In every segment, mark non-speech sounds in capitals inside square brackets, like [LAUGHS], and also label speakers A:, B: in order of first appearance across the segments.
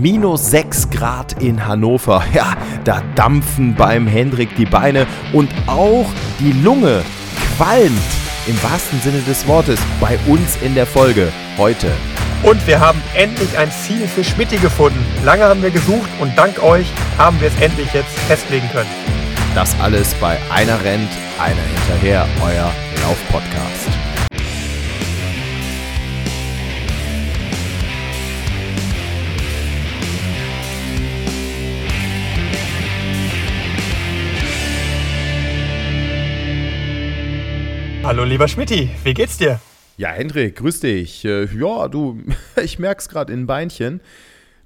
A: minus 6 Grad in Hannover. Ja, da dampfen beim Hendrik die Beine und auch die Lunge qualmt im wahrsten Sinne des Wortes bei uns in der Folge heute.
B: Und wir haben endlich ein Ziel für Schmitti gefunden. Lange haben wir gesucht und dank euch haben wir es endlich jetzt festlegen können.
A: Das alles bei Einer rennt, einer hinterher, euer Lauf-Podcast.
B: Hallo lieber Schmidti, wie geht's dir?
A: Ja, Hendrik, grüß dich. Äh, ja, du, [LAUGHS] ich merk's gerade in Beinchen.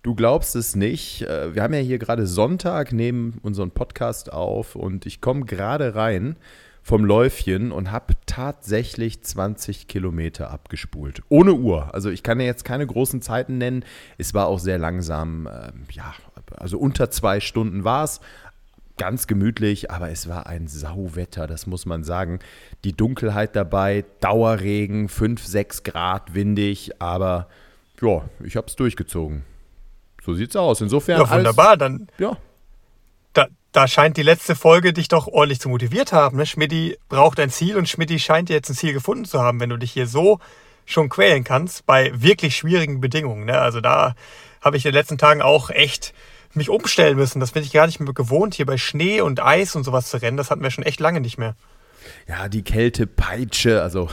A: Du glaubst es nicht. Äh, wir haben ja hier gerade Sonntag, nehmen unseren Podcast auf und ich komme gerade rein vom Läufchen und habe tatsächlich 20 Kilometer abgespult. Ohne Uhr. Also ich kann ja jetzt keine großen Zeiten nennen. Es war auch sehr langsam. Ähm, ja, also unter zwei Stunden war es ganz gemütlich, aber es war ein Sauwetter, das muss man sagen. Die Dunkelheit dabei, Dauerregen, 5, 6 Grad, windig, aber ja, ich habe es durchgezogen. So sieht's aus. Insofern.
B: Ja, wunderbar. Dann, ja. Da, da scheint die letzte Folge dich doch ordentlich zu motiviert haben. Ne? Schmidti braucht ein Ziel und Schmidti scheint jetzt ein Ziel gefunden zu haben, wenn du dich hier so schon quälen kannst bei wirklich schwierigen Bedingungen. Ne? Also da habe ich in den letzten Tagen auch echt mich umstellen müssen. Das bin ich gar nicht mehr gewohnt, hier bei Schnee und Eis und sowas zu rennen. Das hatten wir schon echt lange nicht mehr.
A: Ja, die Kälte peitsche, also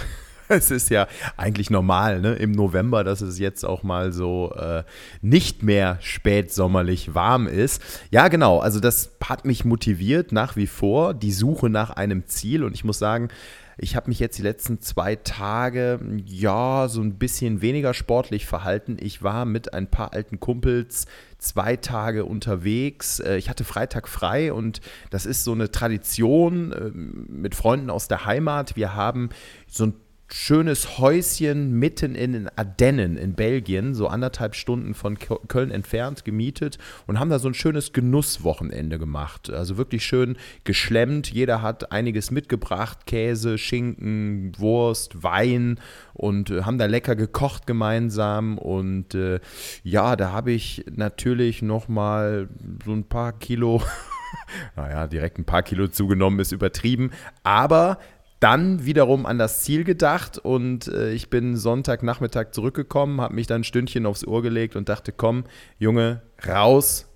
A: [LAUGHS] es ist ja eigentlich normal, ne? Im November, dass es jetzt auch mal so äh, nicht mehr spätsommerlich warm ist. Ja, genau. Also das hat mich motiviert nach wie vor die Suche nach einem Ziel und ich muss sagen, ich habe mich jetzt die letzten zwei Tage, ja, so ein bisschen weniger sportlich verhalten. Ich war mit ein paar alten Kumpels zwei Tage unterwegs. Äh, ich hatte Freitag frei und das ist so eine Tradition ähm, mit Freunden aus der Heimat. Wir haben so ein schönes Häuschen mitten in den Ardennen in Belgien, so anderthalb Stunden von Köln entfernt, gemietet und haben da so ein schönes Genusswochenende gemacht. Also wirklich schön geschlemmt. Jeder hat einiges mitgebracht: Käse, Schinken, Wurst, Wein und äh, haben da lecker gekocht gemeinsam. Und äh, ja, da habe ich natürlich nochmal so ein paar Kilo. [LAUGHS] naja, direkt ein paar Kilo zugenommen ist übertrieben. Aber dann wiederum an das Ziel gedacht und äh, ich bin Sonntagnachmittag zurückgekommen, habe mich dann ein Stündchen aufs Ohr gelegt und dachte, komm, Junge, raus,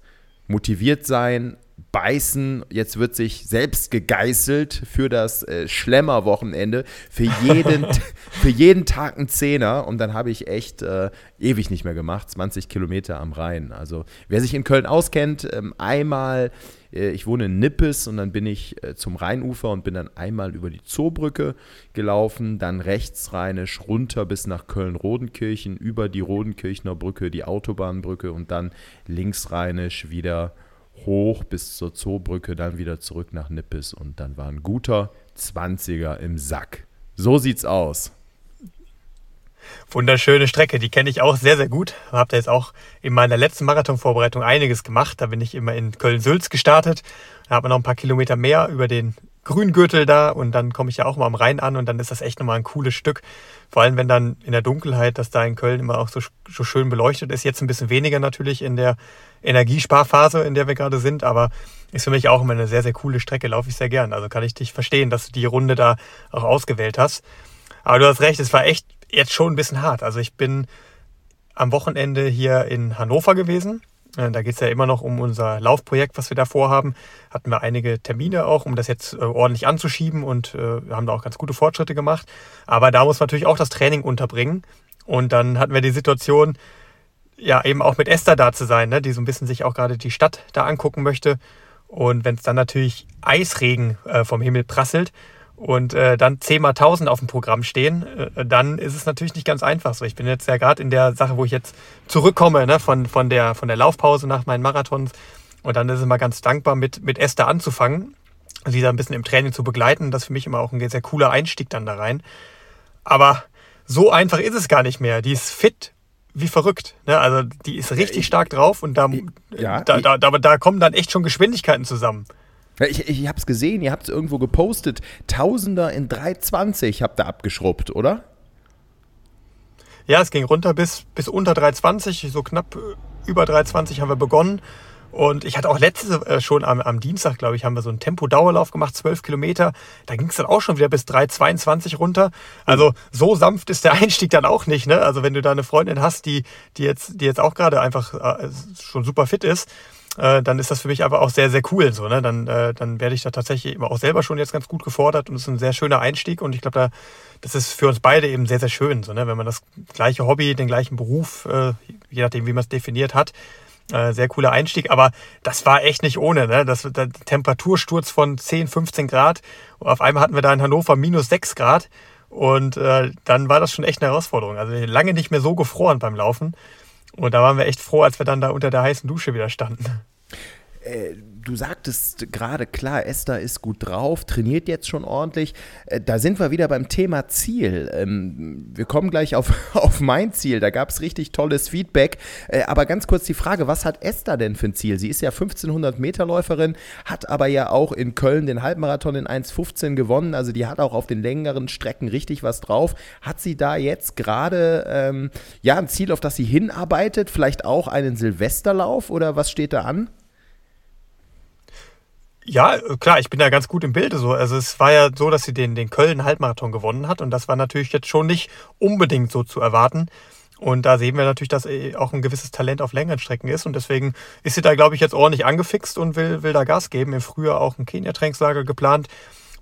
A: motiviert sein, beißen. Jetzt wird sich selbst gegeißelt für das äh, Schlemmerwochenende. Für jeden, [LAUGHS] für jeden Tag ein Zehner. Und dann habe ich echt äh, ewig nicht mehr gemacht. 20 Kilometer am Rhein. Also wer sich in Köln auskennt, ähm, einmal, ich wohne in Nippes und dann bin ich äh, zum Rheinufer und bin dann einmal über die Zoobrücke gelaufen, dann rechtsrheinisch runter bis nach Köln-Rodenkirchen, über die Rodenkirchner Brücke, die Autobahnbrücke und dann linksrheinisch wieder hoch bis zur Zoobrücke, dann wieder zurück nach Nippes und dann war ein guter 20er im Sack. So sieht's aus.
B: Wunderschöne Strecke, die kenne ich auch sehr, sehr gut. Habe da jetzt auch in meiner letzten Marathonvorbereitung einiges gemacht. Da bin ich immer in Köln-Sülz gestartet. Da hat man noch ein paar Kilometer mehr über den Grüngürtel da und dann komme ich ja auch mal am Rhein an und dann ist das echt nochmal ein cooles Stück. Vor allem, wenn dann in der Dunkelheit, dass da in Köln immer auch so, so schön beleuchtet ist. Jetzt ein bisschen weniger natürlich in der Energiesparphase, in der wir gerade sind, aber ist für mich auch immer eine sehr, sehr coole Strecke, laufe ich sehr gern. Also kann ich dich verstehen, dass du die Runde da auch ausgewählt hast. Aber du hast recht, es war echt jetzt schon ein bisschen hart. Also ich bin am Wochenende hier in Hannover gewesen äh, da geht es ja immer noch um unser Laufprojekt, was wir da vorhaben. Hatten wir einige Termine auch, um das jetzt äh, ordentlich anzuschieben und äh, haben da auch ganz gute Fortschritte gemacht. Aber da muss man natürlich auch das Training unterbringen. Und dann hatten wir die Situation, ja, eben auch mit Esther da zu sein, ne, die so ein bisschen sich auch gerade die Stadt da angucken möchte. Und wenn es dann natürlich Eisregen äh, vom Himmel prasselt, und äh, dann 10 mal 1000 auf dem Programm stehen, äh, dann ist es natürlich nicht ganz einfach so. Ich bin jetzt ja gerade in der Sache, wo ich jetzt zurückkomme ne, von, von, der, von der Laufpause nach meinen Marathons. Und dann ist es immer ganz dankbar, mit, mit Esther anzufangen, sie da ein bisschen im Training zu begleiten. Das ist für mich immer auch ein sehr cooler Einstieg dann da rein. Aber so einfach ist es gar nicht mehr. Die ist fit wie verrückt. Ne? Also die ist richtig stark drauf und da, ja, da, da, da, da kommen dann echt schon Geschwindigkeiten zusammen.
A: Ich, ich habe es gesehen, ihr habt es irgendwo gepostet. Tausender in 320 habt ihr abgeschrubbt, oder?
B: Ja, es ging runter bis, bis unter 320, so knapp über 3,20 haben wir begonnen. Und ich hatte auch letzte äh, schon am, am Dienstag, glaube ich, haben wir so einen Tempo-Dauerlauf gemacht, 12 Kilometer. Da ging es dann auch schon wieder bis 3,22 runter. Also so sanft ist der [LAUGHS] Einstieg dann auch nicht. Ne? Also wenn du da eine Freundin hast, die, die, jetzt, die jetzt auch gerade einfach äh, schon super fit ist, äh, dann ist das für mich aber auch sehr, sehr cool. So, ne? dann, äh, dann werde ich da tatsächlich auch selber schon jetzt ganz gut gefordert und es ist ein sehr schöner Einstieg. Und ich glaube, da, das ist für uns beide eben sehr, sehr schön. So, ne? Wenn man das gleiche Hobby, den gleichen Beruf, äh, je nachdem, wie man es definiert hat, äh, sehr cooler Einstieg, aber das war echt nicht ohne. Ne? Das, der Temperatursturz von 10, 15 Grad. Auf einmal hatten wir da in Hannover minus 6 Grad. Und äh, dann war das schon echt eine Herausforderung. Also lange nicht mehr so gefroren beim Laufen. Und da waren wir echt froh, als wir dann da unter der heißen Dusche wieder standen.
A: Äh, du sagtest gerade, klar, Esther ist gut drauf, trainiert jetzt schon ordentlich. Äh, da sind wir wieder beim Thema Ziel. Ähm, wir kommen gleich auf, [LAUGHS] auf mein Ziel. Da gab es richtig tolles Feedback. Äh, aber ganz kurz die Frage, was hat Esther denn für ein Ziel? Sie ist ja 1500 Meter Läuferin, hat aber ja auch in Köln den Halbmarathon in 1,15 gewonnen. Also die hat auch auf den längeren Strecken richtig was drauf. Hat sie da jetzt gerade ähm, ja, ein Ziel, auf das sie hinarbeitet? Vielleicht auch einen Silvesterlauf oder was steht da an?
B: Ja, klar, ich bin da ganz gut im Bilde so. Also es war ja so, dass sie den, den Köln-Halbmarathon gewonnen hat und das war natürlich jetzt schon nicht unbedingt so zu erwarten. Und da sehen wir natürlich, dass auch ein gewisses Talent auf längeren Strecken ist. Und deswegen ist sie da, glaube ich, jetzt ordentlich angefixt und will, will da Gas geben. Im Frühjahr auch ein Kenia-Trainingslager geplant.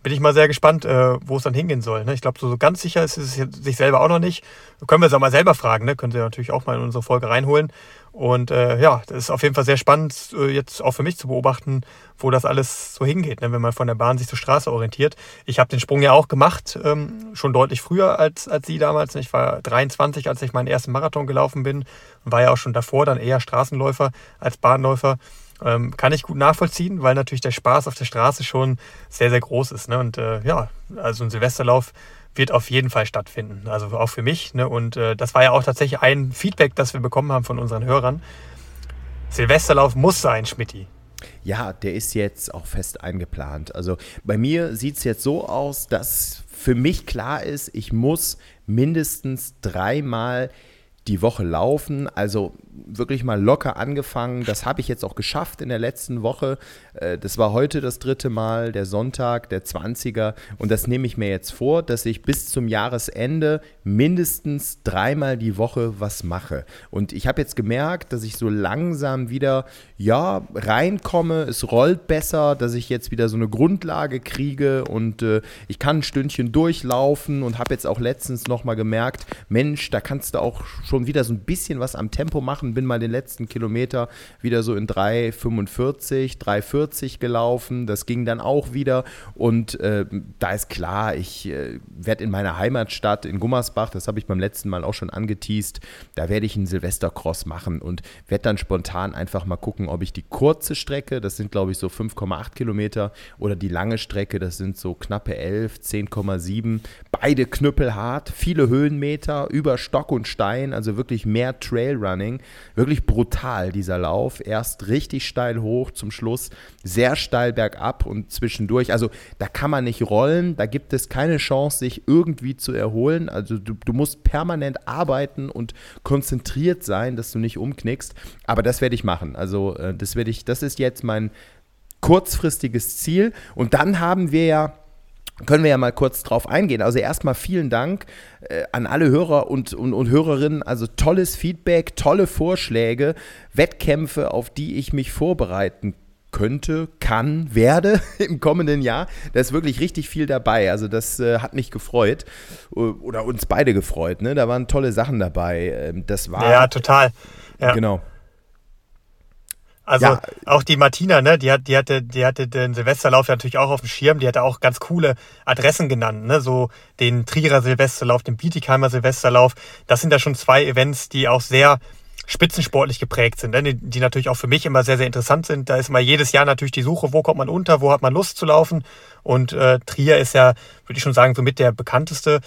B: Bin ich mal sehr gespannt, äh, wo es dann hingehen soll. Ne? Ich glaube, so, so ganz sicher ist es sich selber auch noch nicht. Können wir es auch mal selber fragen. Ne? Können Sie natürlich auch mal in unsere Folge reinholen. Und äh, ja, das ist auf jeden Fall sehr spannend, äh, jetzt auch für mich zu beobachten, wo das alles so hingeht, ne, wenn man von der Bahn sich zur Straße orientiert. Ich habe den Sprung ja auch gemacht, ähm, schon deutlich früher als, als Sie damals. Ich war 23, als ich meinen ersten Marathon gelaufen bin und war ja auch schon davor dann eher Straßenläufer als Bahnläufer. Ähm, kann ich gut nachvollziehen, weil natürlich der Spaß auf der Straße schon sehr, sehr groß ist. Ne? Und äh, ja, also ein Silvesterlauf wird auf jeden Fall stattfinden. Also auch für mich. Ne? Und äh, das war ja auch tatsächlich ein Feedback, das wir bekommen haben von unseren Hörern. Silvesterlauf muss sein, Schmidti.
A: Ja, der ist jetzt auch fest eingeplant. Also bei mir sieht es jetzt so aus, dass für mich klar ist, ich muss mindestens dreimal die Woche laufen. Also wirklich mal locker angefangen. Das habe ich jetzt auch geschafft in der letzten Woche. Äh, das war heute das dritte Mal, der Sonntag, der 20er. Und das nehme ich mir jetzt vor, dass ich bis zum Jahresende mindestens dreimal die Woche was mache. Und ich habe jetzt gemerkt, dass ich so langsam wieder, ja, reinkomme. Es rollt besser, dass ich jetzt wieder so eine Grundlage kriege und äh, ich kann ein Stündchen durchlaufen und habe jetzt auch letztens nochmal gemerkt, Mensch, da kannst du auch schon wieder so ein bisschen was am Tempo machen bin mal den letzten Kilometer wieder so in 3,45, 3,40 gelaufen. Das ging dann auch wieder. Und äh, da ist klar, ich äh, werde in meiner Heimatstadt in Gummersbach, das habe ich beim letzten Mal auch schon angeteased, da werde ich einen Silvestercross machen und werde dann spontan einfach mal gucken, ob ich die kurze Strecke, das sind glaube ich so 5,8 Kilometer, oder die lange Strecke, das sind so knappe 11, 10,7, beide knüppelhart, viele Höhenmeter über Stock und Stein, also wirklich mehr Trailrunning wirklich brutal, dieser Lauf. Erst richtig steil hoch, zum Schluss sehr steil bergab und zwischendurch. Also da kann man nicht rollen, da gibt es keine Chance, sich irgendwie zu erholen. Also du, du musst permanent arbeiten und konzentriert sein, dass du nicht umknickst. Aber das werde ich machen. Also äh, das werde ich, das ist jetzt mein kurzfristiges Ziel. Und dann haben wir ja können wir ja mal kurz drauf eingehen. Also erstmal vielen Dank äh, an alle Hörer und, und, und, Hörerinnen. Also tolles Feedback, tolle Vorschläge, Wettkämpfe, auf die ich mich vorbereiten könnte, kann, werde [LAUGHS] im kommenden Jahr. Da ist wirklich richtig viel dabei. Also das äh, hat mich gefreut oder uns beide gefreut. Ne? Da waren tolle Sachen dabei. Ähm, das war
B: ja total. Ja.
A: Genau.
B: Also ja. auch die Martina, ne, die, hat, die, hatte, die hatte den Silvesterlauf natürlich auch auf dem Schirm. Die hatte auch ganz coole Adressen genannt, ne? so den Trierer Silvesterlauf, den Bietigheimer Silvesterlauf. Das sind ja schon zwei Events, die auch sehr spitzensportlich geprägt sind, ne? die, natürlich auch für mich immer sehr, sehr interessant sind. Da ist immer jedes Jahr natürlich die Suche, wo kommt man unter, wo hat man Lust zu laufen. Und äh, Trier ist ja, würde ich schon sagen, somit der bekannteste.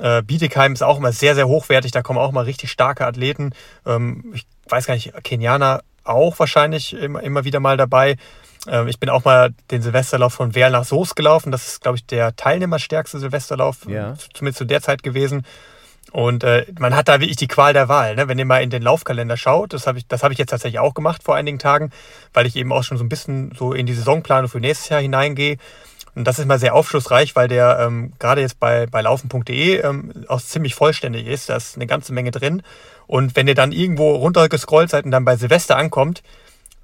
B: Äh, Bietigheim ist auch immer sehr, sehr hochwertig. Da kommen auch mal richtig starke Athleten. Ähm, ich weiß gar nicht, Kenianer auch wahrscheinlich immer, immer wieder mal dabei. Ähm, ich bin auch mal den Silvesterlauf von Werl nach Soos gelaufen. Das ist, glaube ich, der teilnehmerstärkste Silvesterlauf, ja. zumindest zu der Zeit gewesen. Und äh, man hat da wirklich die Qual der Wahl. Ne? Wenn ihr mal in den Laufkalender schaut, das habe ich, hab ich jetzt tatsächlich auch gemacht vor einigen Tagen, weil ich eben auch schon so ein bisschen so in die Saisonplanung für nächstes Jahr hineingehe. Und das ist mal sehr aufschlussreich, weil der ähm, gerade jetzt bei, bei laufen.de ähm, auch ziemlich vollständig ist. Da ist eine ganze Menge drin. Und wenn ihr dann irgendwo runtergescrollt seid und dann bei Silvester ankommt,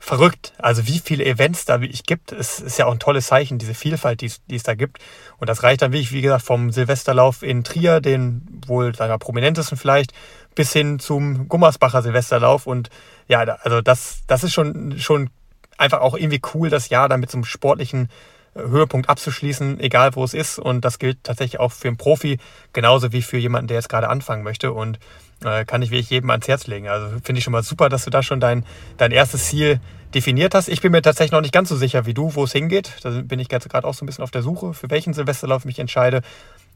B: verrückt. Also wie viele Events da wirklich gibt, es ist ja auch ein tolles Zeichen, diese Vielfalt, die es, da gibt. Und das reicht dann wirklich, wie gesagt, vom Silvesterlauf in Trier, den wohl sagen wir, prominentesten vielleicht, bis hin zum Gummersbacher Silvesterlauf. Und ja, also das, das ist schon, schon einfach auch irgendwie cool, das Jahr dann mit so einem sportlichen äh, Höhepunkt abzuschließen, egal wo es ist. Und das gilt tatsächlich auch für einen Profi, genauso wie für jemanden, der jetzt gerade anfangen möchte. Und äh, kann ich wirklich jedem ans Herz legen. Also finde ich schon mal super, dass du da schon dein, dein erstes Ziel definiert hast. Ich bin mir tatsächlich noch nicht ganz so sicher wie du, wo es hingeht. Da bin ich gerade auch so ein bisschen auf der Suche, für welchen Silvesterlauf ich mich entscheide.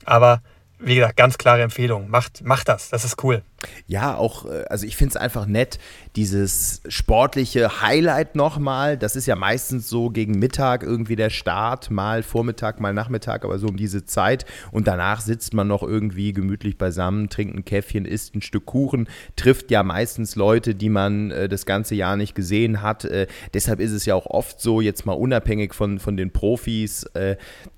B: Aber wie gesagt, ganz klare Empfehlung. Macht, macht das, das ist cool.
A: Ja, auch, äh, also ich finde es einfach nett, dieses sportliche Highlight nochmal. Das ist ja meistens so gegen Mittag irgendwie der Start, mal Vormittag, mal Nachmittag, aber so um diese Zeit. Und danach sitzt man noch irgendwie gemütlich beisammen, trinkt ein Käffchen, isst ein Stück Kuchen, trifft ja meistens Leute, die man äh, das ganze Jahr nicht gesehen hat. Äh, deshalb ist es ja auch oft so, jetzt mal unabhängig von, von den Profis,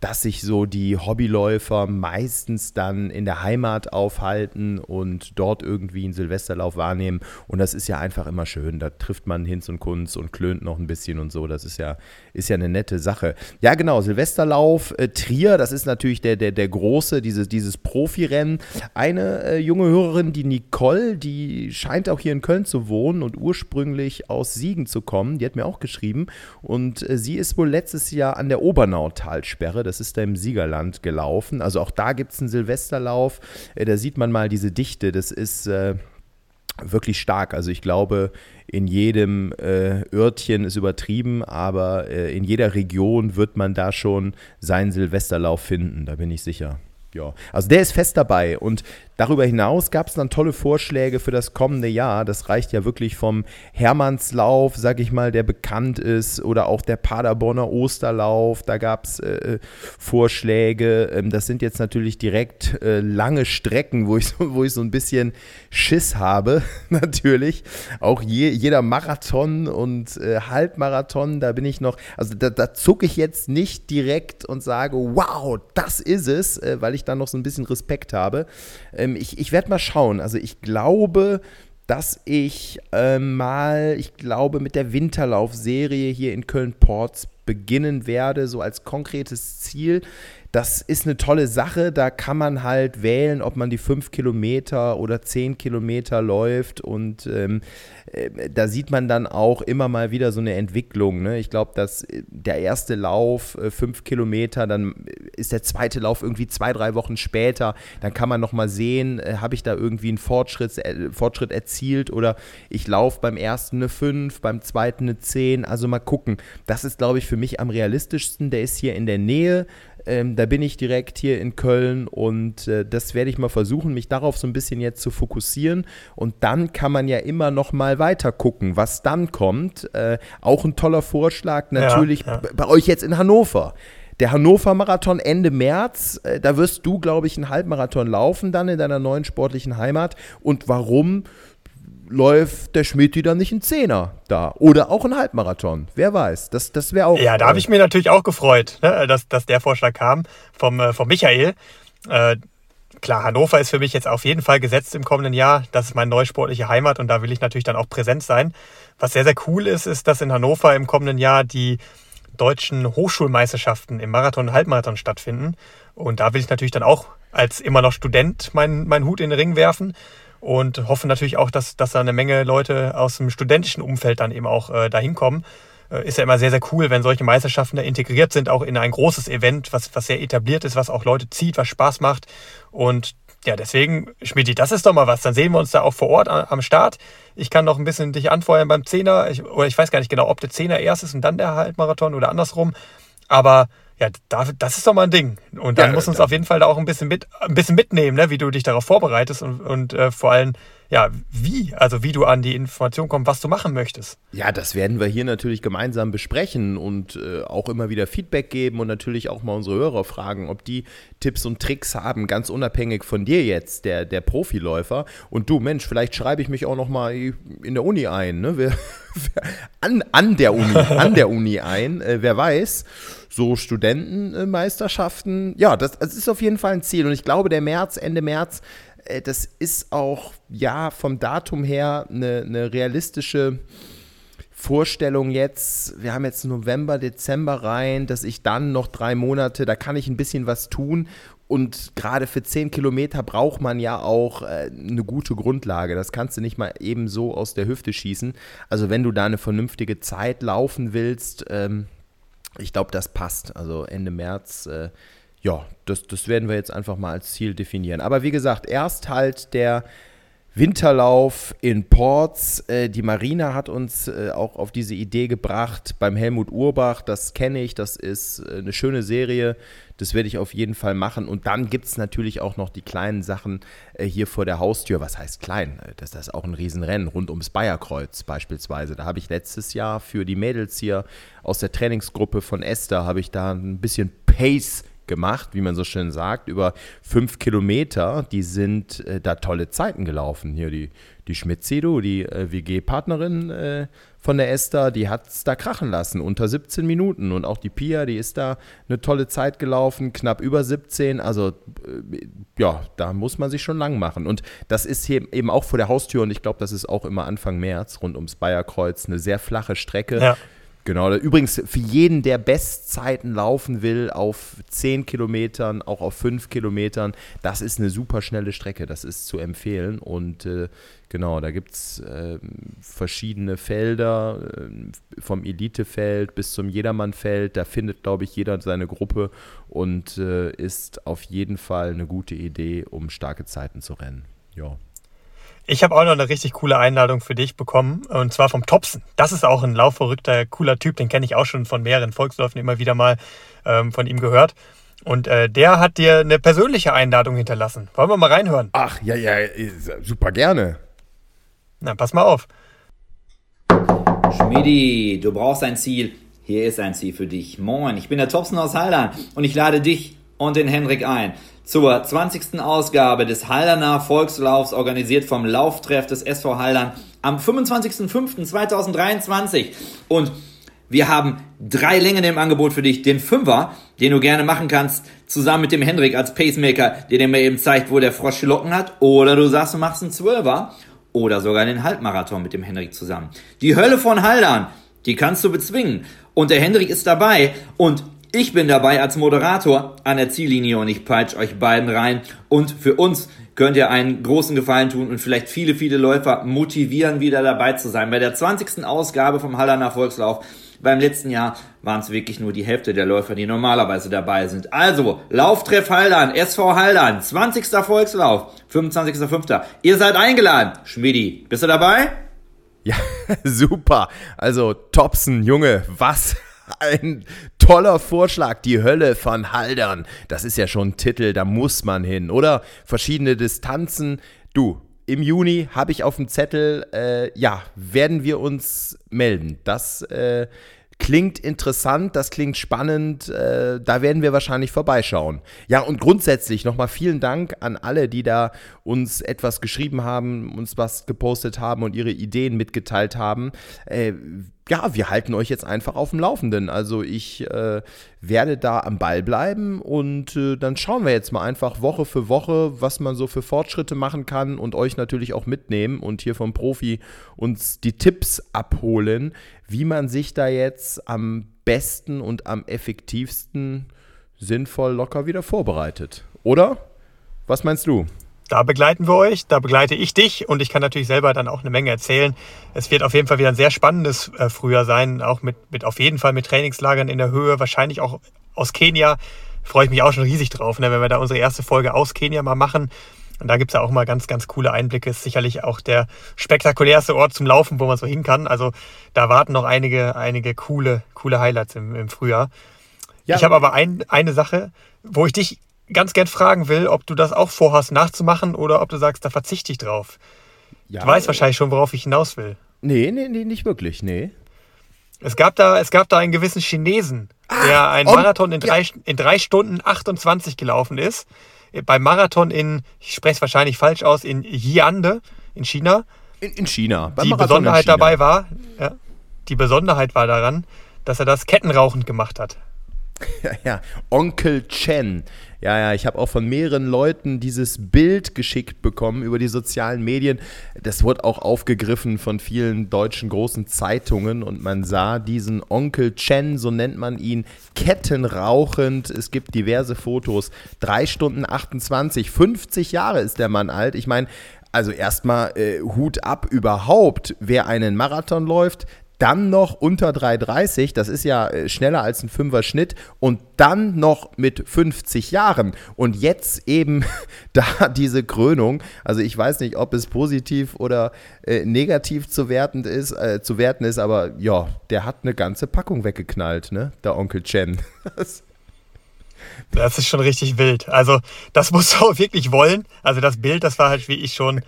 A: dass sich so die Hobbyläufer meistens dann in der Heimat aufhalten und dort irgendwie einen Silvesterlauf wahrnehmen. Und das ist ja einfach immer schön. Da trifft man Hinz und Kunz und klönt noch ein bisschen und so. Das ist ja, ist ja eine nette Sache. Ja, genau, Silvesterlauf, äh, Trier, das ist natürlich der, der, der große, dieses, dieses Profirennen. Eine äh, junge Hörerin, die Nicole, die scheint auch hier in Köln zu wohnen und ursprünglich aus Siegen zu kommen. Die hat mir auch geschrieben. Und äh, sie ist wohl letztes Jahr an der Obernautalsperre, das ist da im Siegerland, gelaufen. Also auch da gibt es einen Silvesterlauf. Äh, da sieht man mal diese Dichte. Das ist äh, wirklich stark. Also ich glaube, in jedem äh, Örtchen ist übertrieben, aber äh, in jeder Region wird man da schon seinen Silvesterlauf finden, da bin ich sicher. Ja, also der ist fest dabei und Darüber hinaus gab es dann tolle Vorschläge für das kommende Jahr. Das reicht ja wirklich vom Hermannslauf, sag ich mal, der bekannt ist, oder auch der Paderborner Osterlauf. Da gab es äh, Vorschläge. Ähm, das sind jetzt natürlich direkt äh, lange Strecken, wo ich, wo ich so ein bisschen Schiss habe, [LAUGHS] natürlich. Auch je, jeder Marathon und äh, Halbmarathon, da bin ich noch, also da, da zucke ich jetzt nicht direkt und sage, wow, das ist es, äh, weil ich dann noch so ein bisschen Respekt habe. Ähm, ähm, ich ich werde mal schauen. Also ich glaube, dass ich äh, mal, ich glaube, mit der Winterlaufserie hier in Köln-Ports beginnen werde, so als konkretes Ziel. Das ist eine tolle Sache. Da kann man halt wählen, ob man die fünf Kilometer oder zehn Kilometer läuft. Und ähm, äh, da sieht man dann auch immer mal wieder so eine Entwicklung. Ne? Ich glaube, dass äh, der erste Lauf äh, fünf Kilometer, dann ist der zweite Lauf irgendwie zwei, drei Wochen später. Dann kann man nochmal sehen, äh, habe ich da irgendwie einen Fortschritt, äh, Fortschritt erzielt oder ich laufe beim ersten eine fünf, beim zweiten eine zehn. Also mal gucken. Das ist, glaube ich, für mich am realistischsten. Der ist hier in der Nähe. Ähm, da bin ich direkt hier in Köln und äh, das werde ich mal versuchen, mich darauf so ein bisschen jetzt zu fokussieren. Und dann kann man ja immer noch mal weiter gucken, was dann kommt. Äh, auch ein toller Vorschlag natürlich ja, ja. bei euch jetzt in Hannover. Der Hannover Marathon Ende März, äh, da wirst du, glaube ich, einen Halbmarathon laufen dann in deiner neuen sportlichen Heimat. Und warum? Läuft der Schmidt dann nicht ein Zehner da. Oder auch ein Halbmarathon. Wer weiß. Das, das wäre auch.
B: Ja, da habe ich mir natürlich auch gefreut, ne, dass, dass der Vorschlag kam vom, äh, vom Michael. Äh, klar, Hannover ist für mich jetzt auf jeden Fall gesetzt im kommenden Jahr. Das ist meine neue sportliche Heimat und da will ich natürlich dann auch präsent sein. Was sehr, sehr cool ist, ist, dass in Hannover im kommenden Jahr die deutschen Hochschulmeisterschaften im Marathon und Halbmarathon stattfinden. Und da will ich natürlich dann auch als immer noch Student meinen, meinen Hut in den Ring werfen und hoffe natürlich auch, dass, dass da eine Menge Leute aus dem studentischen Umfeld dann eben auch äh, dahin kommen. Äh, ist ja immer sehr, sehr cool, wenn solche Meisterschaften da integriert sind, auch in ein großes Event, was, was sehr etabliert ist, was auch Leute zieht, was Spaß macht. Und ja, deswegen, Schmidti, das ist doch mal was. Dann sehen wir uns da auch vor Ort am Start. Ich kann noch ein bisschen dich anfeuern beim Zehner. Ich, oder ich weiß gar nicht genau, ob der Zehner erst ist und dann der Halbmarathon oder andersrum. Aber ja, das ist doch mal ein Ding. Und dann ja, muss uns auf jeden Fall da auch ein bisschen, mit, ein bisschen mitnehmen, ne? wie du dich darauf vorbereitest und, und äh, vor allem ja, wie, also wie du an die Information kommst, was du machen möchtest.
A: Ja, das werden wir hier natürlich gemeinsam besprechen und äh, auch immer wieder Feedback geben und natürlich auch mal unsere Hörer fragen, ob die Tipps und Tricks haben, ganz unabhängig von dir jetzt, der, der Profiläufer. Und du, Mensch, vielleicht schreibe ich mich auch noch mal in der Uni ein, ne? Wer, [LAUGHS] an, an der Uni, an der Uni ein, äh, wer weiß. So Studentenmeisterschaften, ja, das, das ist auf jeden Fall ein Ziel. Und ich glaube, der März, Ende März, äh, das ist auch, ja, vom Datum her eine, eine realistische Vorstellung jetzt, wir haben jetzt November, Dezember rein, dass ich dann noch drei Monate, da kann ich ein bisschen was tun. Und gerade für zehn Kilometer braucht man ja auch äh, eine gute Grundlage. Das kannst du nicht mal eben so aus der Hüfte schießen. Also wenn du da eine vernünftige Zeit laufen willst, ähm, ich glaube, das passt. Also Ende März äh, ja, das, das werden wir jetzt einfach mal als Ziel definieren. Aber wie gesagt, erst halt der Winterlauf in Ports. Äh, die Marina hat uns äh, auch auf diese Idee gebracht beim Helmut Urbach. Das kenne ich, das ist äh, eine schöne Serie. Das werde ich auf jeden Fall machen. Und dann gibt es natürlich auch noch die kleinen Sachen äh, hier vor der Haustür. Was heißt klein? Das, das ist auch ein Riesenrennen rund ums Bayerkreuz beispielsweise. Da habe ich letztes Jahr für die Mädels hier aus der Trainingsgruppe von Esther, habe ich da ein bisschen Pace gemacht, wie man so schön sagt, über fünf Kilometer. Die sind äh, da tolle Zeiten gelaufen. Hier die, die Schmitzido, die äh, WG-Partnerin äh, von der Esther, die hat es da krachen lassen, unter 17 Minuten. Und auch die Pia, die ist da eine tolle Zeit gelaufen, knapp über 17. Also äh, ja, da muss man sich schon lang machen. Und das ist hier eben auch vor der Haustür und ich glaube, das ist auch immer Anfang März rund ums Bayerkreuz eine sehr flache Strecke. Ja Genau, übrigens für jeden, der Bestzeiten laufen will auf 10 Kilometern, auch auf 5 Kilometern, das ist eine super schnelle Strecke, das ist zu empfehlen. Und äh, genau, da gibt es äh, verschiedene Felder, äh, vom Elitefeld bis zum Jedermannfeld. Da findet, glaube ich, jeder seine Gruppe und äh, ist auf jeden Fall eine gute Idee, um starke Zeiten zu rennen. Ja.
B: Ich habe auch noch eine richtig coole Einladung für dich bekommen und zwar vom Topsen. Das ist auch ein laufverrückter, cooler Typ, den kenne ich auch schon von mehreren Volksläufen immer wieder mal ähm, von ihm gehört. Und äh, der hat dir eine persönliche Einladung hinterlassen. Wollen wir mal reinhören?
A: Ach, ja, ja, super gerne.
B: Na, pass mal auf.
C: Schmidi, du brauchst ein Ziel. Hier ist ein Ziel für dich. Moin, ich bin der Topsen aus Haldern und ich lade dich und den Henrik ein zur 20. Ausgabe des Halderner Volkslaufs, organisiert vom Lauftreff des SV Haldern am 25.05.2023. Und wir haben drei Längen im Angebot für dich. Den Fünfer, den du gerne machen kannst, zusammen mit dem Hendrik als Pacemaker, der dir mir eben zeigt, wo der Frosch Locken hat. Oder du sagst, du machst einen Zwölfer. Oder sogar den Halbmarathon mit dem Hendrik zusammen. Die Hölle von Haldern, die kannst du bezwingen. Und der Hendrik ist dabei. Und ich bin dabei als Moderator an der Ziellinie und ich peitsch euch beiden rein. Und für uns könnt ihr einen großen Gefallen tun und vielleicht viele, viele Läufer motivieren, wieder dabei zu sein. Bei der 20. Ausgabe vom Hallerner Volkslauf beim letzten Jahr waren es wirklich nur die Hälfte der Läufer, die normalerweise dabei sind. Also, Lauftreff Haldern, SV Haldern, 20. Volkslauf, 25.05. Ihr seid eingeladen. Schmidi, bist du dabei?
A: Ja, [LAUGHS] super. Also, Topsen, Junge, was ein toller Vorschlag, die Hölle von Haldern. Das ist ja schon ein Titel, da muss man hin. Oder verschiedene Distanzen. Du, im Juni habe ich auf dem Zettel, äh, ja, werden wir uns melden. Das äh, klingt interessant, das klingt spannend, äh, da werden wir wahrscheinlich vorbeischauen. Ja, und grundsätzlich nochmal vielen Dank an alle, die da uns etwas geschrieben haben, uns was gepostet haben und ihre Ideen mitgeteilt haben. Äh, ja, wir halten euch jetzt einfach auf dem Laufenden. Also ich äh, werde da am Ball bleiben und äh, dann schauen wir jetzt mal einfach Woche für Woche, was man so für Fortschritte machen kann und euch natürlich auch mitnehmen und hier vom Profi uns die Tipps abholen, wie man sich da jetzt am besten und am effektivsten sinnvoll locker wieder vorbereitet. Oder? Was meinst du?
B: Da begleiten wir euch, da begleite ich dich und ich kann natürlich selber dann auch eine Menge erzählen. Es wird auf jeden Fall wieder ein sehr spannendes äh, Frühjahr sein, auch mit, mit auf jeden Fall mit Trainingslagern in der Höhe, wahrscheinlich auch aus Kenia. Freue ich mich auch schon riesig drauf, ne, wenn wir da unsere erste Folge aus Kenia mal machen. Und da gibt's ja auch mal ganz, ganz coole Einblicke. Ist sicherlich auch der spektakulärste Ort zum Laufen, wo man so hin kann. Also da warten noch einige, einige coole, coole Highlights im, im Frühjahr. Ja, ich habe aber ein, eine Sache, wo ich dich ganz gern fragen will, ob du das auch vorhast nachzumachen oder ob du sagst, da verzichte ich drauf. Ja, du weißt äh, wahrscheinlich schon, worauf ich hinaus will.
A: Nee, nee, nee, nicht wirklich, nee.
B: Es gab da, es gab da einen gewissen Chinesen, ah, der einen Marathon in drei, ja. in drei Stunden 28 gelaufen ist. Beim Marathon in, ich spreche es wahrscheinlich falsch aus, in Jiande in China.
A: In, in China.
B: Beim die Marathon Besonderheit China. dabei war, ja, die Besonderheit war daran, dass er das kettenrauchend gemacht hat. [LAUGHS]
A: Ja, ja, Onkel Chen. Ja, ja, ich habe auch von mehreren Leuten dieses Bild geschickt bekommen über die sozialen Medien. Das wurde auch aufgegriffen von vielen deutschen großen Zeitungen und man sah diesen Onkel Chen, so nennt man ihn, kettenrauchend. Es gibt diverse Fotos. Drei Stunden 28, 50 Jahre ist der Mann alt. Ich meine, also erstmal äh, Hut ab überhaupt, wer einen Marathon läuft, dann noch unter 3,30, das ist ja äh, schneller als ein Fünfer Schnitt und dann noch mit 50 Jahren und jetzt eben [LAUGHS] da diese Krönung. Also ich weiß nicht, ob es positiv oder äh, negativ zu werten ist, äh, zu werten ist, aber ja, der hat eine ganze Packung weggeknallt, ne, der Onkel Chen. [LAUGHS]
B: das ist schon richtig wild. Also das muss auch wirklich wollen. Also das Bild, das war halt wie ich schon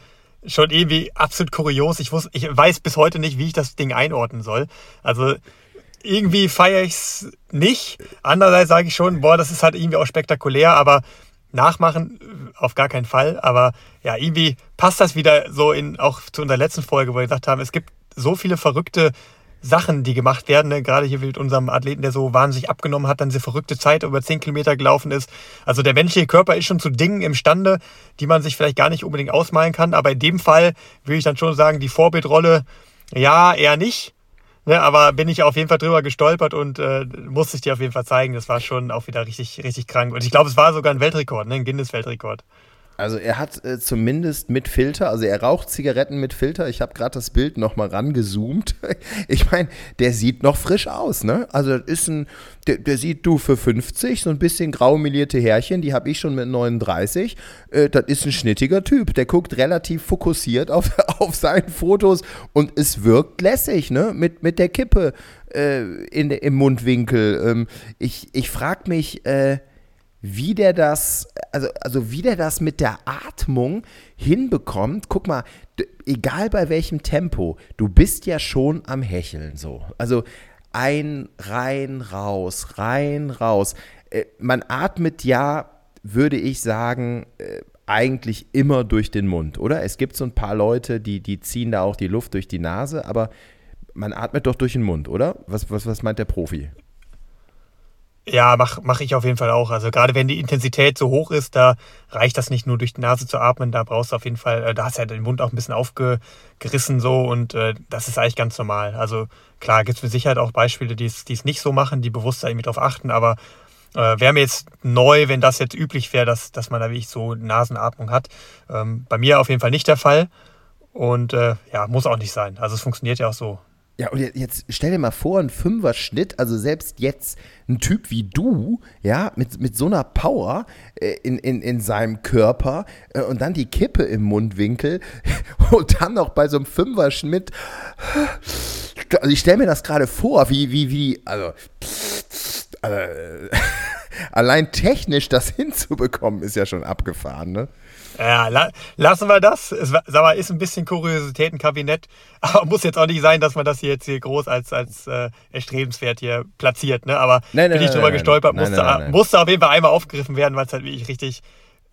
B: schon irgendwie absolut kurios. Ich, wusste, ich weiß bis heute nicht, wie ich das Ding einordnen soll. Also irgendwie feiere ich es nicht. Andererseits sage ich schon, boah, das ist halt irgendwie auch spektakulär, aber nachmachen auf gar keinen Fall. Aber ja, irgendwie passt das wieder so in auch zu unserer letzten Folge, wo wir gesagt haben, es gibt so viele verrückte Sachen, die gemacht werden. Ne? Gerade hier mit unserem Athleten, der so wahnsinnig abgenommen hat, dann diese verrückte Zeit über 10 Kilometer gelaufen ist. Also der menschliche Körper ist schon zu Dingen imstande, die man sich vielleicht gar nicht unbedingt ausmalen kann. Aber in dem Fall würde ich dann schon sagen, die Vorbildrolle, ja, eher nicht. Ne? Aber bin ich auf jeden Fall drüber gestolpert und äh, musste ich dir auf jeden Fall zeigen. Das war schon auch wieder richtig, richtig krank. Und ich glaube, es war sogar ein Weltrekord, ne? ein Guinness-Weltrekord.
A: Also er hat äh, zumindest mit Filter, also er raucht Zigaretten mit Filter. Ich habe gerade das Bild noch mal rangezoomt. [LAUGHS] Ich meine, der sieht noch frisch aus, ne? Also das ist ein, der, der sieht du für 50, so ein bisschen graumelierte Härchen, die habe ich schon mit 39. Äh, das ist ein schnittiger Typ. Der guckt relativ fokussiert auf, [LAUGHS] auf seinen Fotos und es wirkt lässig, ne? Mit, mit der Kippe äh, in, im Mundwinkel. Ähm, ich ich frage mich, äh, wie der das, also, also wie der das mit der Atmung hinbekommt. Guck mal, egal bei welchem Tempo, du bist ja schon am Hecheln so. Also ein, rein, raus, rein, raus. Äh, man atmet ja, würde ich sagen, äh, eigentlich immer durch den Mund, oder? Es gibt so ein paar Leute, die, die ziehen da auch die Luft durch die Nase, aber man atmet doch durch den Mund, oder? Was, was, was meint der Profi?
B: Ja, mache mach ich auf jeden Fall auch. Also gerade wenn die Intensität so hoch ist, da reicht das nicht nur durch die Nase zu atmen, da brauchst du auf jeden Fall, äh, da hast du ja den Mund auch ein bisschen aufgerissen so und äh, das ist eigentlich ganz normal. Also klar, gibt es mit Sicherheit auch Beispiele, die es nicht so machen, die bewusst da irgendwie drauf achten, aber äh, wäre mir jetzt neu, wenn das jetzt üblich wäre, dass, dass man da wirklich so Nasenatmung hat. Ähm, bei mir auf jeden Fall nicht der Fall und äh, ja, muss auch nicht sein. Also es funktioniert ja auch so.
A: Ja, und jetzt stell dir mal vor, ein Fünfer-Schnitt, also selbst jetzt ein Typ wie du, ja, mit, mit so einer Power äh, in, in, in seinem Körper äh, und dann die Kippe im Mundwinkel [LAUGHS] und dann noch bei so einem Fünfer-Schnitt. Also ich stell mir das gerade vor, wie, wie, wie, also, also [LAUGHS] allein technisch das hinzubekommen, ist ja schon abgefahren, ne?
B: Ja, la lassen wir das. Es sag mal, ist ein bisschen Kuriositätenkabinett, [LAUGHS] aber muss jetzt auch nicht sein, dass man das hier jetzt hier groß als, als äh, erstrebenswert hier platziert. Ne? Aber nein, nein, bin ich drüber nein, gestolpert, musste, musste auf jeden Fall einmal aufgegriffen werden, weil es halt wirklich richtig.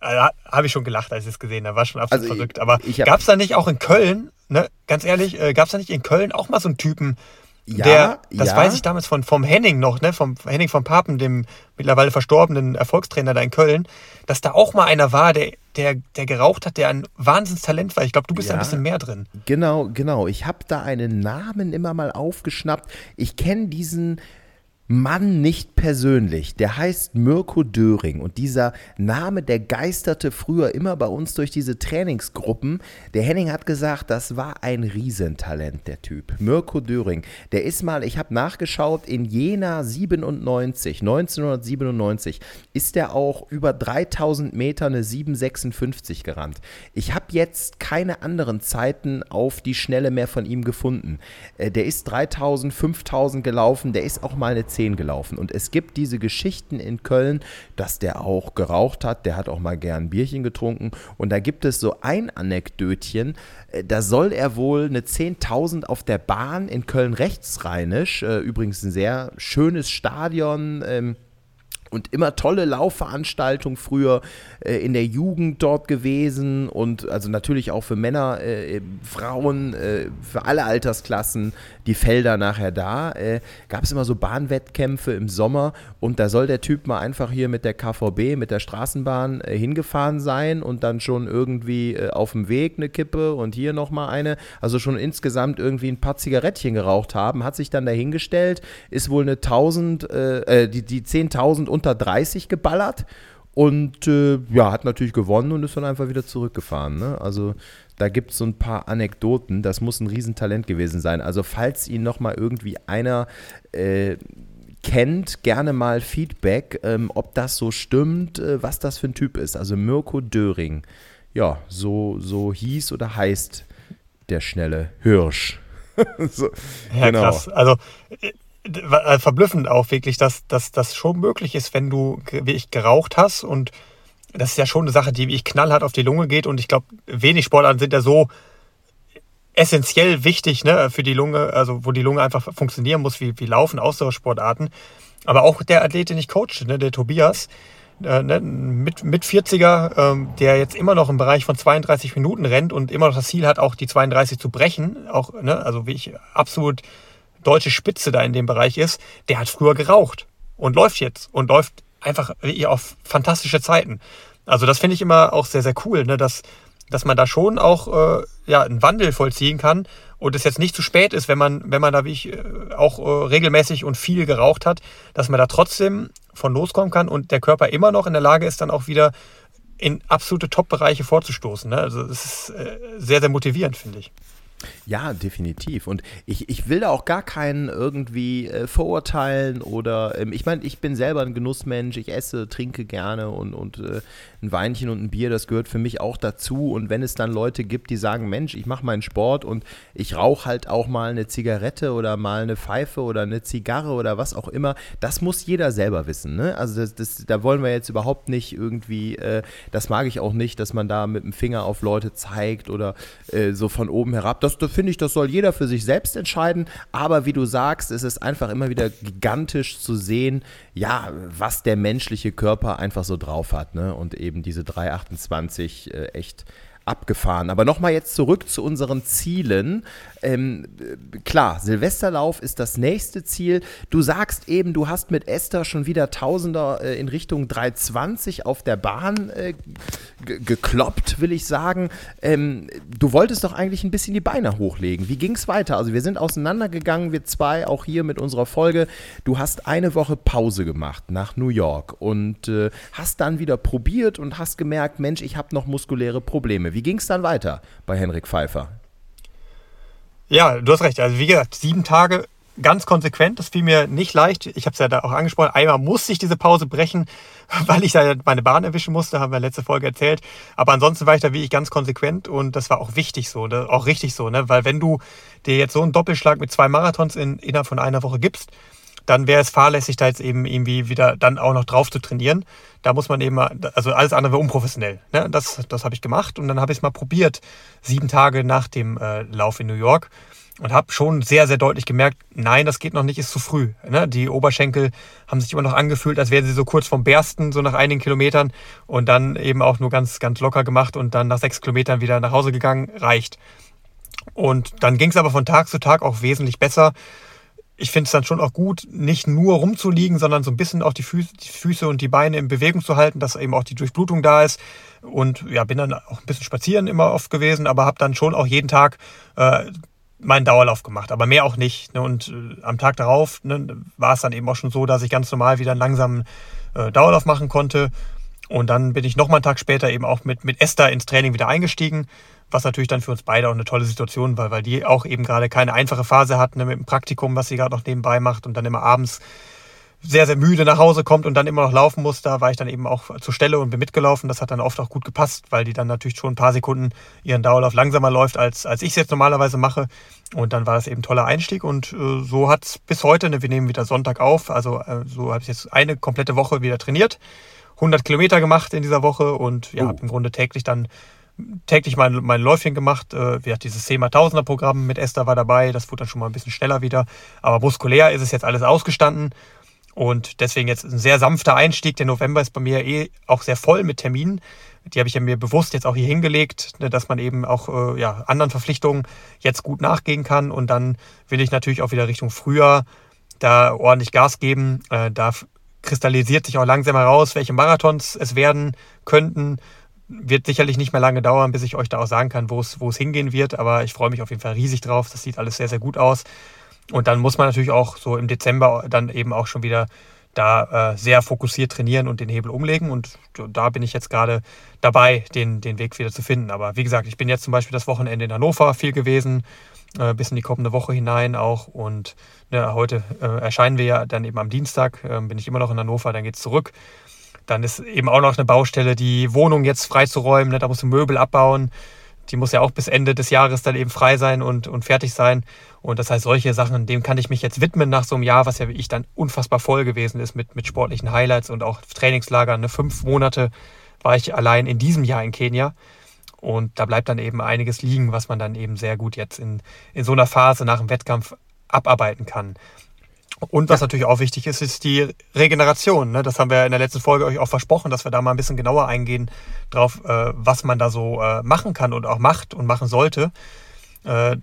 B: Äh, habe ich schon gelacht, als ich es gesehen habe. War schon absolut also verrückt. Aber gab es da nicht auch in Köln, ne, ganz ehrlich, äh, gab es da nicht in Köln auch mal so einen Typen, ja, der, das ja. weiß ich damals von, vom Henning noch, ne, vom Henning von Papen, dem mittlerweile verstorbenen Erfolgstrainer da in Köln, dass da auch mal einer war, der, der, der geraucht hat, der ein Wahnsinnstalent war. Ich glaube, du bist ja, ein bisschen mehr drin.
A: Genau, genau. Ich habe da einen Namen immer mal aufgeschnappt. Ich kenne diesen Mann nicht persönlich, der heißt Mirko Döring und dieser Name, der geisterte früher immer bei uns durch diese Trainingsgruppen. Der Henning hat gesagt, das war ein Riesentalent, der Typ. Mirko Döring, der ist mal, ich habe nachgeschaut, in Jena 97, 1997, ist der auch über 3000 Meter eine 756 gerannt. Ich habe jetzt keine anderen Zeiten auf die Schnelle mehr von ihm gefunden. Äh, der ist 3000, 5000 gelaufen, der ist auch mal eine 10 gelaufen. Und es gibt diese Geschichten in Köln, dass der auch geraucht hat, der hat auch mal gern Bierchen getrunken. Und da gibt es so ein Anekdötchen, äh, da soll er wohl eine 10.000 auf der Bahn in Köln-Rechtsrheinisch, äh, übrigens ein sehr schönes Stadion, ähm, und immer tolle Laufveranstaltungen früher äh, in der Jugend dort gewesen und also natürlich auch für Männer, äh, Frauen, äh, für alle Altersklassen die Felder nachher da. Äh, Gab es immer so Bahnwettkämpfe im Sommer und da soll der Typ mal einfach hier mit der KVB, mit der Straßenbahn äh, hingefahren sein und dann schon irgendwie äh, auf dem Weg eine Kippe und hier nochmal eine. Also schon insgesamt irgendwie ein paar Zigarettchen geraucht haben, hat sich dann dahingestellt, ist wohl eine 1000, die, die 10.000 unter 30 geballert und äh, ja, hat natürlich gewonnen und ist dann einfach wieder zurückgefahren. Ne? Also da gibt es so ein paar Anekdoten. Das muss ein Riesentalent gewesen sein. Also falls ihn nochmal irgendwie einer äh, kennt, gerne mal Feedback, ähm, ob das so stimmt, äh, was das für ein Typ ist. Also Mirko Döring. Ja, so, so hieß oder heißt der schnelle Hirsch. [LAUGHS]
B: so, ja, genau. krass. Also äh, äh, verblüffend auch wirklich, dass das schon möglich ist, wenn du wie ich geraucht hast und das ist ja schon eine Sache, die ich knallhart auf die Lunge geht und ich glaube, wenig Sportarten sind ja so essentiell wichtig ne, für die Lunge, also wo die Lunge einfach funktionieren muss, wie, wie Laufen, Ausdauersportarten. Aber auch der Athlet, den ich coache, ne, der Tobias, äh, ne, mit, mit 40er, ähm, der jetzt immer noch im Bereich von 32 Minuten rennt und immer noch das Ziel hat, auch die 32 zu brechen, auch, ne, also wie ich absolut deutsche Spitze da in dem Bereich ist, der hat früher geraucht und läuft jetzt und läuft einfach auf fantastische Zeiten. Also das finde ich immer auch sehr, sehr cool, ne, dass, dass man da schon auch äh, ja, einen Wandel vollziehen kann und es jetzt nicht zu spät ist, wenn man, wenn man da wie ich äh, auch äh, regelmäßig und viel geraucht hat, dass man da trotzdem von loskommen kann und der Körper immer noch in der Lage ist, dann auch wieder in absolute Top-Bereiche vorzustoßen. Ne? Also es ist äh, sehr, sehr motivierend, finde ich.
A: Ja, definitiv. Und ich, ich will da auch gar keinen irgendwie äh, verurteilen oder ähm, ich meine, ich bin selber ein Genussmensch, ich esse, trinke gerne und, und äh, ein Weinchen und ein Bier, das gehört für mich auch dazu. Und wenn es dann Leute gibt, die sagen, Mensch, ich mache meinen Sport und ich rauche halt auch mal eine Zigarette oder mal eine Pfeife oder eine Zigarre oder was auch immer, das muss jeder selber wissen. Ne? Also das, das, da wollen wir jetzt überhaupt nicht irgendwie, äh, das mag ich auch nicht, dass man da mit dem Finger auf Leute zeigt oder äh, so von oben herab. Das, das finde ich, das soll jeder für sich selbst entscheiden. Aber wie du sagst, es ist einfach immer wieder gigantisch zu sehen, ja, was der menschliche Körper einfach so drauf hat. Ne? Und eben eben diese 328 äh, echt abgefahren. Aber nochmal jetzt zurück zu unseren Zielen. Ähm, klar, Silvesterlauf ist das nächste Ziel. Du sagst eben, du hast mit Esther schon wieder Tausender äh, in Richtung 320 auf der Bahn äh, gekloppt, will ich sagen. Ähm, du wolltest doch eigentlich ein bisschen die Beine hochlegen. Wie ging es weiter? Also wir sind auseinandergegangen, wir zwei, auch hier mit unserer Folge. Du hast eine Woche Pause gemacht nach New York und äh, hast dann wieder probiert und hast gemerkt, Mensch, ich habe noch muskuläre Probleme. Wie ging es dann weiter bei Henrik Pfeiffer?
B: Ja, du hast recht. Also wie gesagt, sieben Tage ganz konsequent. Das fiel mir nicht leicht. Ich habe es ja da auch angesprochen. Einmal musste ich diese Pause brechen, [LAUGHS] weil ich da meine Bahn erwischen musste, haben wir letzte Folge erzählt. Aber ansonsten war ich da wie ich ganz konsequent und das war auch wichtig so, ne? auch richtig so, ne? Weil wenn du dir jetzt so einen Doppelschlag mit zwei Marathons in, innerhalb von einer Woche gibst, dann wäre es fahrlässig, da jetzt eben irgendwie wieder dann auch noch drauf zu trainieren. Da muss man eben, also alles andere wäre unprofessionell. Ne? Das, das habe ich gemacht und dann habe ich es mal probiert, sieben Tage nach dem äh, Lauf in New York und habe schon sehr, sehr deutlich gemerkt, nein, das geht noch nicht, ist zu früh. Ne? Die Oberschenkel haben sich immer noch angefühlt, als wären sie so kurz vom Bersten, so nach einigen Kilometern und dann eben auch nur ganz, ganz locker gemacht und dann nach sechs Kilometern wieder nach Hause gegangen, reicht. Und dann ging es aber von Tag zu Tag auch wesentlich besser ich finde es dann schon auch gut, nicht nur rumzuliegen, sondern so ein bisschen auch die Füße, die Füße, und die Beine in Bewegung zu halten, dass eben auch die Durchblutung da ist. Und ja, bin dann auch ein bisschen spazieren immer oft gewesen, aber habe dann schon auch jeden Tag äh, meinen Dauerlauf gemacht, aber mehr auch nicht. Ne? Und äh, am Tag darauf ne, war es dann eben auch schon so, dass ich ganz normal wieder einen langsamen äh, Dauerlauf machen konnte. Und dann bin ich noch mal einen Tag später eben auch mit, mit Esther ins Training wieder eingestiegen was natürlich dann für uns beide auch eine tolle Situation war, weil die auch eben gerade keine einfache Phase hat ne, mit dem Praktikum, was sie gerade noch nebenbei macht und dann immer abends sehr, sehr müde nach Hause kommt und dann immer noch laufen muss, da war ich dann eben auch zur Stelle und bin mitgelaufen. Das hat dann oft auch gut gepasst, weil die dann natürlich schon ein paar Sekunden ihren Dauerlauf langsamer läuft, als, als ich es jetzt normalerweise mache. Und dann war das eben ein toller Einstieg und äh, so hat es bis heute, ne, wir nehmen wieder Sonntag auf, also äh, so habe ich jetzt eine komplette Woche wieder trainiert, 100 Kilometer gemacht in dieser Woche und ja, oh. habe im Grunde täglich dann täglich mein, mein Läufchen gemacht. Äh, wir hatten dieses 10 Tausender Programm mit Esther war dabei, das wurde dann schon mal ein bisschen schneller wieder. Aber muskulär ist es jetzt alles ausgestanden und deswegen jetzt ein sehr sanfter Einstieg. Der November ist bei mir eh auch sehr voll mit Terminen. Die habe ich ja mir bewusst jetzt auch hier hingelegt, ne, dass man eben auch äh, ja, anderen Verpflichtungen jetzt gut nachgehen kann. Und dann will ich natürlich auch wieder Richtung Frühjahr da ordentlich Gas geben. Äh, da kristallisiert sich auch langsam heraus, welche Marathons es werden könnten. Wird sicherlich nicht mehr lange dauern, bis ich euch da auch sagen kann, wo es, hingehen wird. Aber ich freue mich auf jeden Fall riesig drauf. Das sieht alles sehr, sehr gut aus. Und dann muss man natürlich auch so im Dezember dann eben auch schon wieder da äh, sehr fokussiert trainieren und den Hebel umlegen. Und da bin ich jetzt gerade dabei, den, den Weg wieder zu finden. Aber wie gesagt, ich bin jetzt zum Beispiel das Wochenende in Hannover viel gewesen, äh, bis in die kommende Woche hinein auch. Und ne, heute äh, erscheinen wir ja dann eben am Dienstag, äh, bin ich immer noch in Hannover, dann geht es zurück. Dann ist eben auch noch eine Baustelle, die Wohnung jetzt freizuräumen. Ne, da musst du Möbel abbauen. Die muss ja auch bis Ende des Jahres dann eben frei sein und, und fertig sein. Und das heißt, solche Sachen, dem kann ich mich jetzt widmen nach so einem Jahr, was ja ich dann unfassbar voll gewesen ist mit, mit sportlichen Highlights und auch Trainingslagern. Ne? Fünf Monate war ich allein in diesem Jahr in Kenia. Und da bleibt dann eben einiges liegen, was man dann eben sehr gut jetzt in, in so einer Phase nach dem Wettkampf abarbeiten kann. Und was ja. natürlich auch wichtig ist, ist die Regeneration. Ne? Das haben wir in der letzten Folge euch auch versprochen, dass wir da mal ein bisschen genauer eingehen drauf, äh, was man da so äh, machen kann und auch macht und machen sollte. Äh,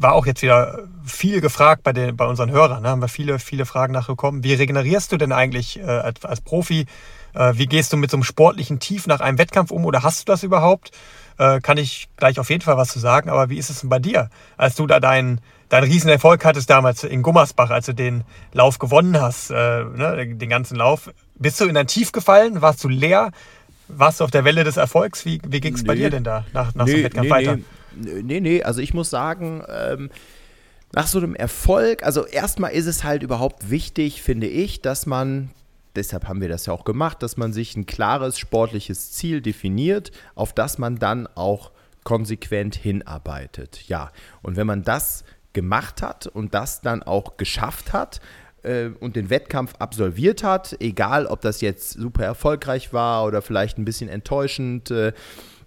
B: war auch jetzt wieder viel gefragt bei, den, bei unseren Hörern. Ne? Haben wir viele, viele Fragen nachgekommen. Wie regenerierst du denn eigentlich äh, als, als, Profi? Äh, wie gehst du mit so einem sportlichen Tief nach einem Wettkampf um oder hast du das überhaupt? Äh, kann ich gleich auf jeden Fall was zu sagen. Aber wie ist es denn bei dir, als du da deinen dein Riesenerfolg hattest damals in Gummersbach, als du den Lauf gewonnen hast, äh, ne, den ganzen Lauf? Bist du in ein Tief gefallen? Warst du leer? Warst du auf der Welle des Erfolgs? Wie, wie ging es nee. bei dir denn da nach, nach nee, so einem Wettkampf nee, weiter?
A: Nee. Nee, nee, also ich muss sagen, ähm, nach so einem Erfolg, also erstmal ist es halt überhaupt wichtig, finde ich, dass man, deshalb haben wir das ja auch gemacht, dass man sich ein klares sportliches Ziel definiert, auf das man dann auch konsequent hinarbeitet. Ja, und wenn man das gemacht hat und das dann auch geschafft hat, äh, und den Wettkampf absolviert hat, egal ob das jetzt super erfolgreich war oder vielleicht ein bisschen enttäuschend, äh,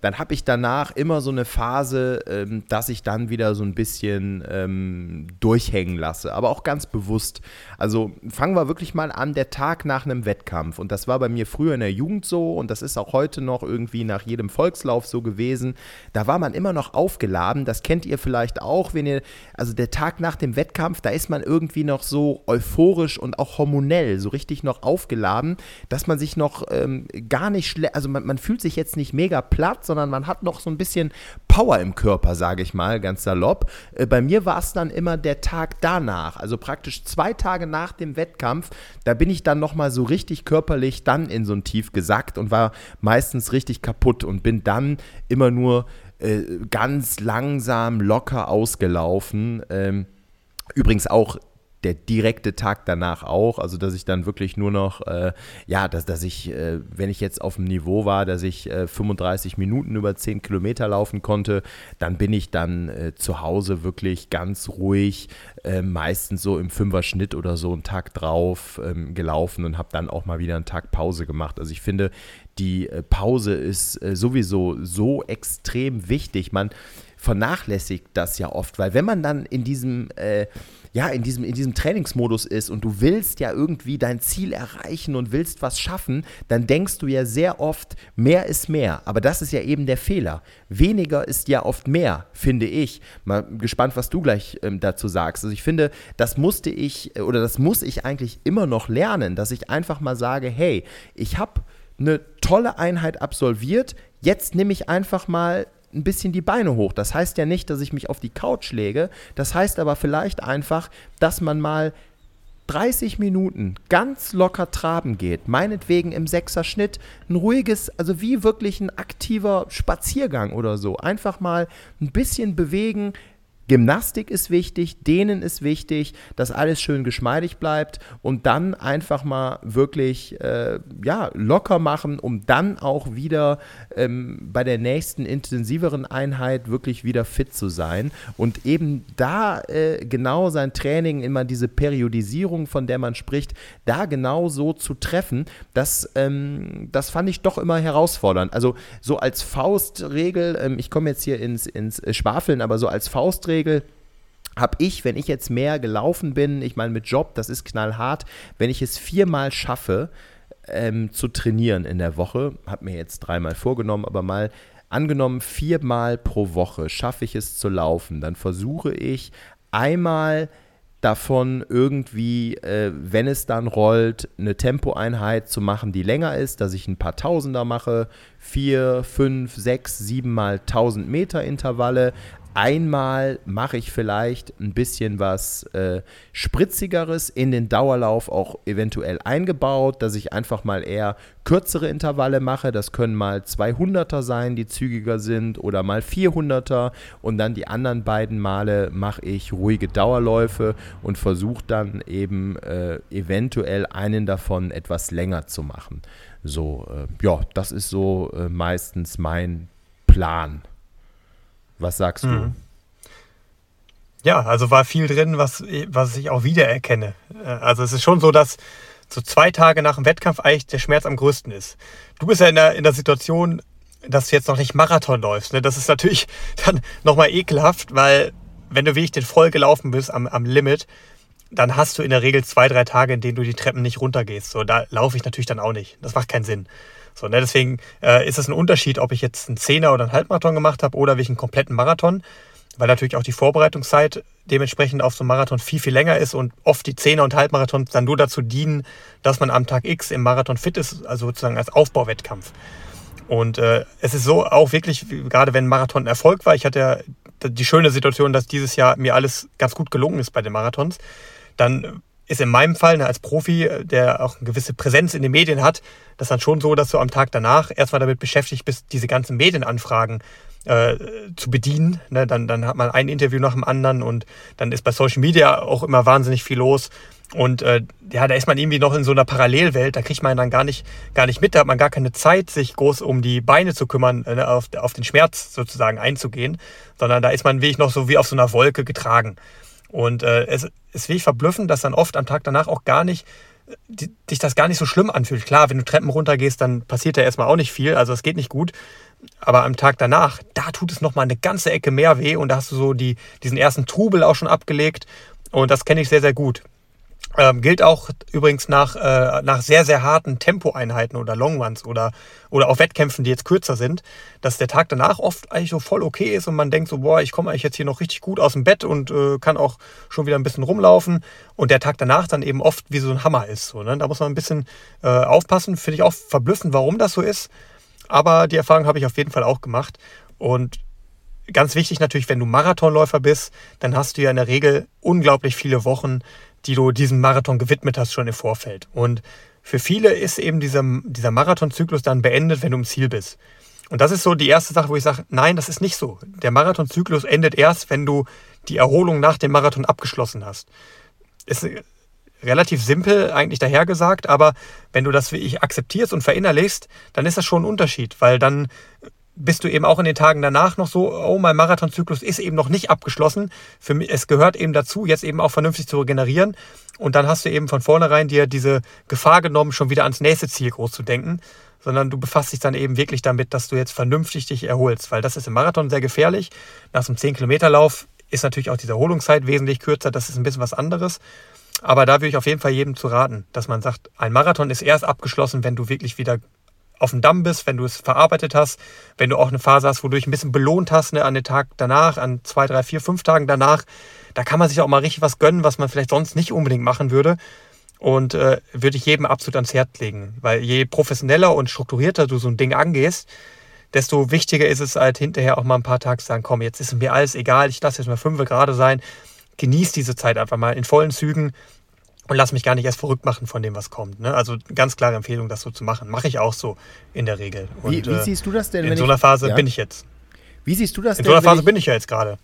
A: dann habe ich danach immer so eine Phase, ähm, dass ich dann wieder so ein bisschen ähm, durchhängen lasse, aber auch ganz bewusst. Also fangen wir wirklich mal an, der Tag nach einem Wettkampf. Und das war bei mir früher in der Jugend so und das ist auch heute noch irgendwie nach jedem Volkslauf so gewesen. Da war man immer noch aufgeladen. Das kennt ihr vielleicht auch, wenn ihr, also der Tag nach dem Wettkampf, da ist man irgendwie noch so euphorisch und auch hormonell, so richtig noch aufgeladen, dass man sich noch ähm, gar nicht schlecht, also man, man fühlt sich jetzt nicht mega platt, sondern man hat noch so ein bisschen Power im Körper, sage ich mal, ganz salopp. Äh, bei mir war es dann immer der Tag danach, also praktisch zwei Tage nach dem Wettkampf. Da bin ich dann nochmal so richtig körperlich dann in so ein Tief gesackt und war meistens richtig kaputt und bin dann immer nur äh, ganz langsam, locker ausgelaufen. Ähm, übrigens auch der direkte Tag danach auch, also dass ich dann wirklich nur noch, äh, ja, dass, dass ich, äh, wenn ich jetzt auf dem Niveau war, dass ich äh, 35 Minuten über 10 Kilometer laufen konnte, dann bin ich dann äh, zu Hause wirklich ganz ruhig, äh, meistens so im Fünfer-Schnitt oder so einen Tag drauf ähm, gelaufen und habe dann auch mal wieder einen Tag Pause gemacht. Also ich finde, die äh, Pause ist sowieso so extrem wichtig. Man vernachlässigt das ja oft, weil wenn man dann in diesem ja, in diesem, in diesem Trainingsmodus ist und du willst ja irgendwie dein Ziel erreichen und willst was schaffen, dann denkst du ja sehr oft, mehr ist mehr. Aber das ist ja eben der Fehler. Weniger ist ja oft mehr, finde ich. Mal gespannt, was du gleich ähm, dazu sagst. Also ich finde, das musste ich oder das muss ich eigentlich immer noch lernen, dass ich einfach mal sage, hey, ich habe eine tolle Einheit absolviert, jetzt nehme ich einfach mal ein bisschen die Beine hoch. Das heißt ja nicht, dass ich mich auf die Couch lege. Das heißt aber vielleicht einfach, dass man mal 30 Minuten ganz locker traben geht, meinetwegen im Sechser-Schnitt, ein ruhiges, also wie wirklich ein aktiver Spaziergang oder so. Einfach mal ein bisschen bewegen, Gymnastik ist wichtig, Dehnen ist wichtig, dass alles schön geschmeidig bleibt und dann einfach mal wirklich äh, ja, locker machen, um dann auch wieder ähm, bei der nächsten intensiveren Einheit wirklich wieder fit zu sein und eben da äh, genau sein Training, immer diese Periodisierung, von der man spricht, da genau so zu treffen, das, ähm, das fand ich doch immer herausfordernd. Also so als Faustregel, ähm, ich komme jetzt hier ins, ins Schwafeln, aber so als Faustregel, habe ich, wenn ich jetzt mehr gelaufen bin, ich meine mit Job, das ist knallhart, wenn ich es viermal schaffe, ähm, zu trainieren in der Woche, habe mir jetzt dreimal vorgenommen, aber mal angenommen viermal pro Woche schaffe ich es zu laufen, dann versuche ich einmal davon irgendwie, äh, wenn es dann rollt, eine Tempoeinheit zu machen, die länger ist, dass ich ein paar Tausender mache, vier, fünf, sechs, sieben mal tausend Meter Intervalle, Einmal mache ich vielleicht ein bisschen was äh, Spritzigeres in den Dauerlauf auch eventuell eingebaut, dass ich einfach mal eher kürzere Intervalle mache. Das können mal 200er sein, die zügiger sind, oder mal 400er. Und dann die anderen beiden Male mache ich ruhige Dauerläufe und versuche dann eben äh, eventuell einen davon etwas länger zu machen. So, äh, ja, das ist so äh, meistens mein Plan. Was sagst mhm. du?
B: Ja, also war viel drin, was, was ich auch wiedererkenne. Äh, also es ist schon so, dass so zwei Tage nach dem Wettkampf eigentlich der Schmerz am größten ist. Du bist ja in der, in der Situation, dass du jetzt noch nicht Marathon läufst. Ne? Das ist natürlich [LAUGHS] dann nochmal ekelhaft, weil wenn du wirklich den voll gelaufen bist am, am Limit, dann hast du in der Regel zwei, drei Tage, in denen du die Treppen nicht runtergehst. So, da laufe ich natürlich dann auch nicht. Das macht keinen Sinn. So, ne, deswegen äh, ist es ein Unterschied, ob ich jetzt einen Zehner oder einen Halbmarathon gemacht habe oder wie ich einen kompletten Marathon, weil natürlich auch die Vorbereitungszeit dementsprechend auf so einem Marathon viel, viel länger ist und oft die Zehner- und Halbmarathons dann nur dazu dienen, dass man am Tag X im Marathon fit ist, also sozusagen als Aufbauwettkampf. Und äh, es ist so auch wirklich, gerade wenn ein Marathon ein Erfolg war, ich hatte ja die schöne Situation, dass dieses Jahr mir alles ganz gut gelungen ist bei den Marathons, dann ist in meinem Fall ne, als Profi, äh, der auch eine gewisse Präsenz in den Medien hat, das dann schon so, dass du am Tag danach erstmal damit beschäftigt bist, diese ganzen Medienanfragen äh, zu bedienen. Ne, dann, dann hat man ein Interview nach dem anderen und dann ist bei Social Media auch immer wahnsinnig viel los. Und äh, ja, da ist man irgendwie noch in so einer Parallelwelt, da kriegt man dann gar nicht, gar nicht mit, da hat man gar keine Zeit, sich groß um die Beine zu kümmern, äh, auf, auf den Schmerz sozusagen einzugehen, sondern da ist man wirklich noch so wie auf so einer Wolke getragen. Und äh, es ist wirklich verblüffend, dass dann oft am Tag danach auch gar nicht die, dich das gar nicht so schlimm anfühlt. Klar, wenn du Treppen runtergehst, dann passiert ja erstmal auch nicht viel, also es geht nicht gut. Aber am Tag danach, da tut es nochmal eine ganze Ecke mehr weh und da hast du so die, diesen ersten Trubel auch schon abgelegt. Und das kenne ich sehr, sehr gut. Ähm, gilt auch übrigens nach, äh, nach sehr, sehr harten Tempoeinheiten oder Longruns oder, oder auch Wettkämpfen, die jetzt kürzer sind, dass der Tag danach oft eigentlich so voll okay ist und man denkt so, boah, ich komme eigentlich jetzt hier noch richtig gut aus dem Bett und äh, kann auch schon wieder ein bisschen rumlaufen und der Tag danach dann eben oft wie so ein Hammer ist. So, ne? Da muss man ein bisschen äh, aufpassen, finde ich auch verblüffend, warum das so ist, aber die Erfahrung habe ich auf jeden Fall auch gemacht und ganz wichtig natürlich, wenn du Marathonläufer bist, dann hast du ja in der Regel unglaublich viele Wochen, die du diesem Marathon gewidmet hast schon im Vorfeld. Und für viele ist eben dieser, dieser Marathonzyklus dann beendet, wenn du im Ziel bist. Und das ist so die erste Sache, wo ich sage, nein, das ist nicht so. Der Marathonzyklus endet erst, wenn du die Erholung nach dem Marathon abgeschlossen hast. Ist relativ simpel eigentlich dahergesagt, aber wenn du das wie ich akzeptierst und verinnerlichst, dann ist das schon ein Unterschied, weil dann bist du eben auch in den Tagen danach noch so, oh, mein Marathonzyklus ist eben noch nicht abgeschlossen. Für mich, es gehört eben dazu, jetzt eben auch vernünftig zu regenerieren. Und dann hast du eben von vornherein dir diese Gefahr genommen, schon wieder ans nächste Ziel groß zu denken. Sondern du befasst dich dann eben wirklich damit, dass du jetzt vernünftig dich erholst. Weil das ist im Marathon sehr gefährlich. Nach so einem 10-Kilometer-Lauf ist natürlich auch diese Erholungszeit wesentlich kürzer. Das ist ein bisschen was anderes. Aber da würde ich auf jeden Fall jedem zu raten, dass man sagt, ein Marathon ist erst abgeschlossen, wenn du wirklich wieder auf dem Damm bist, wenn du es verarbeitet hast, wenn du auch eine Phase hast, wo du dich ein bisschen belohnt hast, ne, an den Tag danach, an zwei, drei, vier, fünf Tagen danach, da kann man sich auch mal richtig was gönnen, was man vielleicht sonst nicht unbedingt machen würde. Und äh, würde ich jedem absolut ans Herz legen. Weil je professioneller und strukturierter du so ein Ding angehst, desto wichtiger ist es halt hinterher auch mal ein paar Tage zu sagen, komm, jetzt ist mir alles egal, ich lasse jetzt mal fünf gerade sein. Genieß diese Zeit einfach mal in vollen Zügen und lass mich gar nicht erst verrückt machen von dem, was kommt. Ne? Also ganz klare Empfehlung, das so zu machen. Mache ich auch so in der Regel.
A: Und, wie, wie, äh, siehst du das denn?
B: In so einer Phase ja? bin ich jetzt.
A: Wie siehst du das
B: in denn? In so einer Phase ich, bin ich ja jetzt gerade.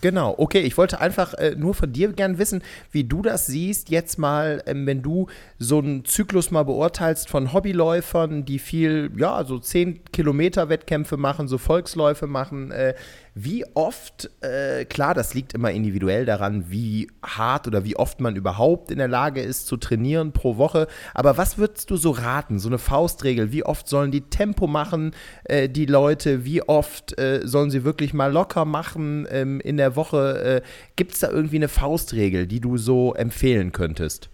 A: Genau, okay. Ich wollte einfach äh, nur von dir gern wissen, wie du das siehst, jetzt mal, ähm, wenn du so einen Zyklus mal beurteilst von Hobbyläufern, die viel, ja, so 10 Kilometer Wettkämpfe machen, so Volksläufe machen. Äh, wie oft, äh, klar, das liegt immer individuell daran, wie hart oder wie oft man überhaupt in der Lage ist zu trainieren pro Woche. Aber was würdest du so raten? So eine Faustregel. Wie oft sollen die Tempo machen, äh, die Leute? Wie oft äh, sollen sie wirklich mal locker machen ähm, in der Woche? Äh, Gibt es da irgendwie eine Faustregel, die du so empfehlen könntest?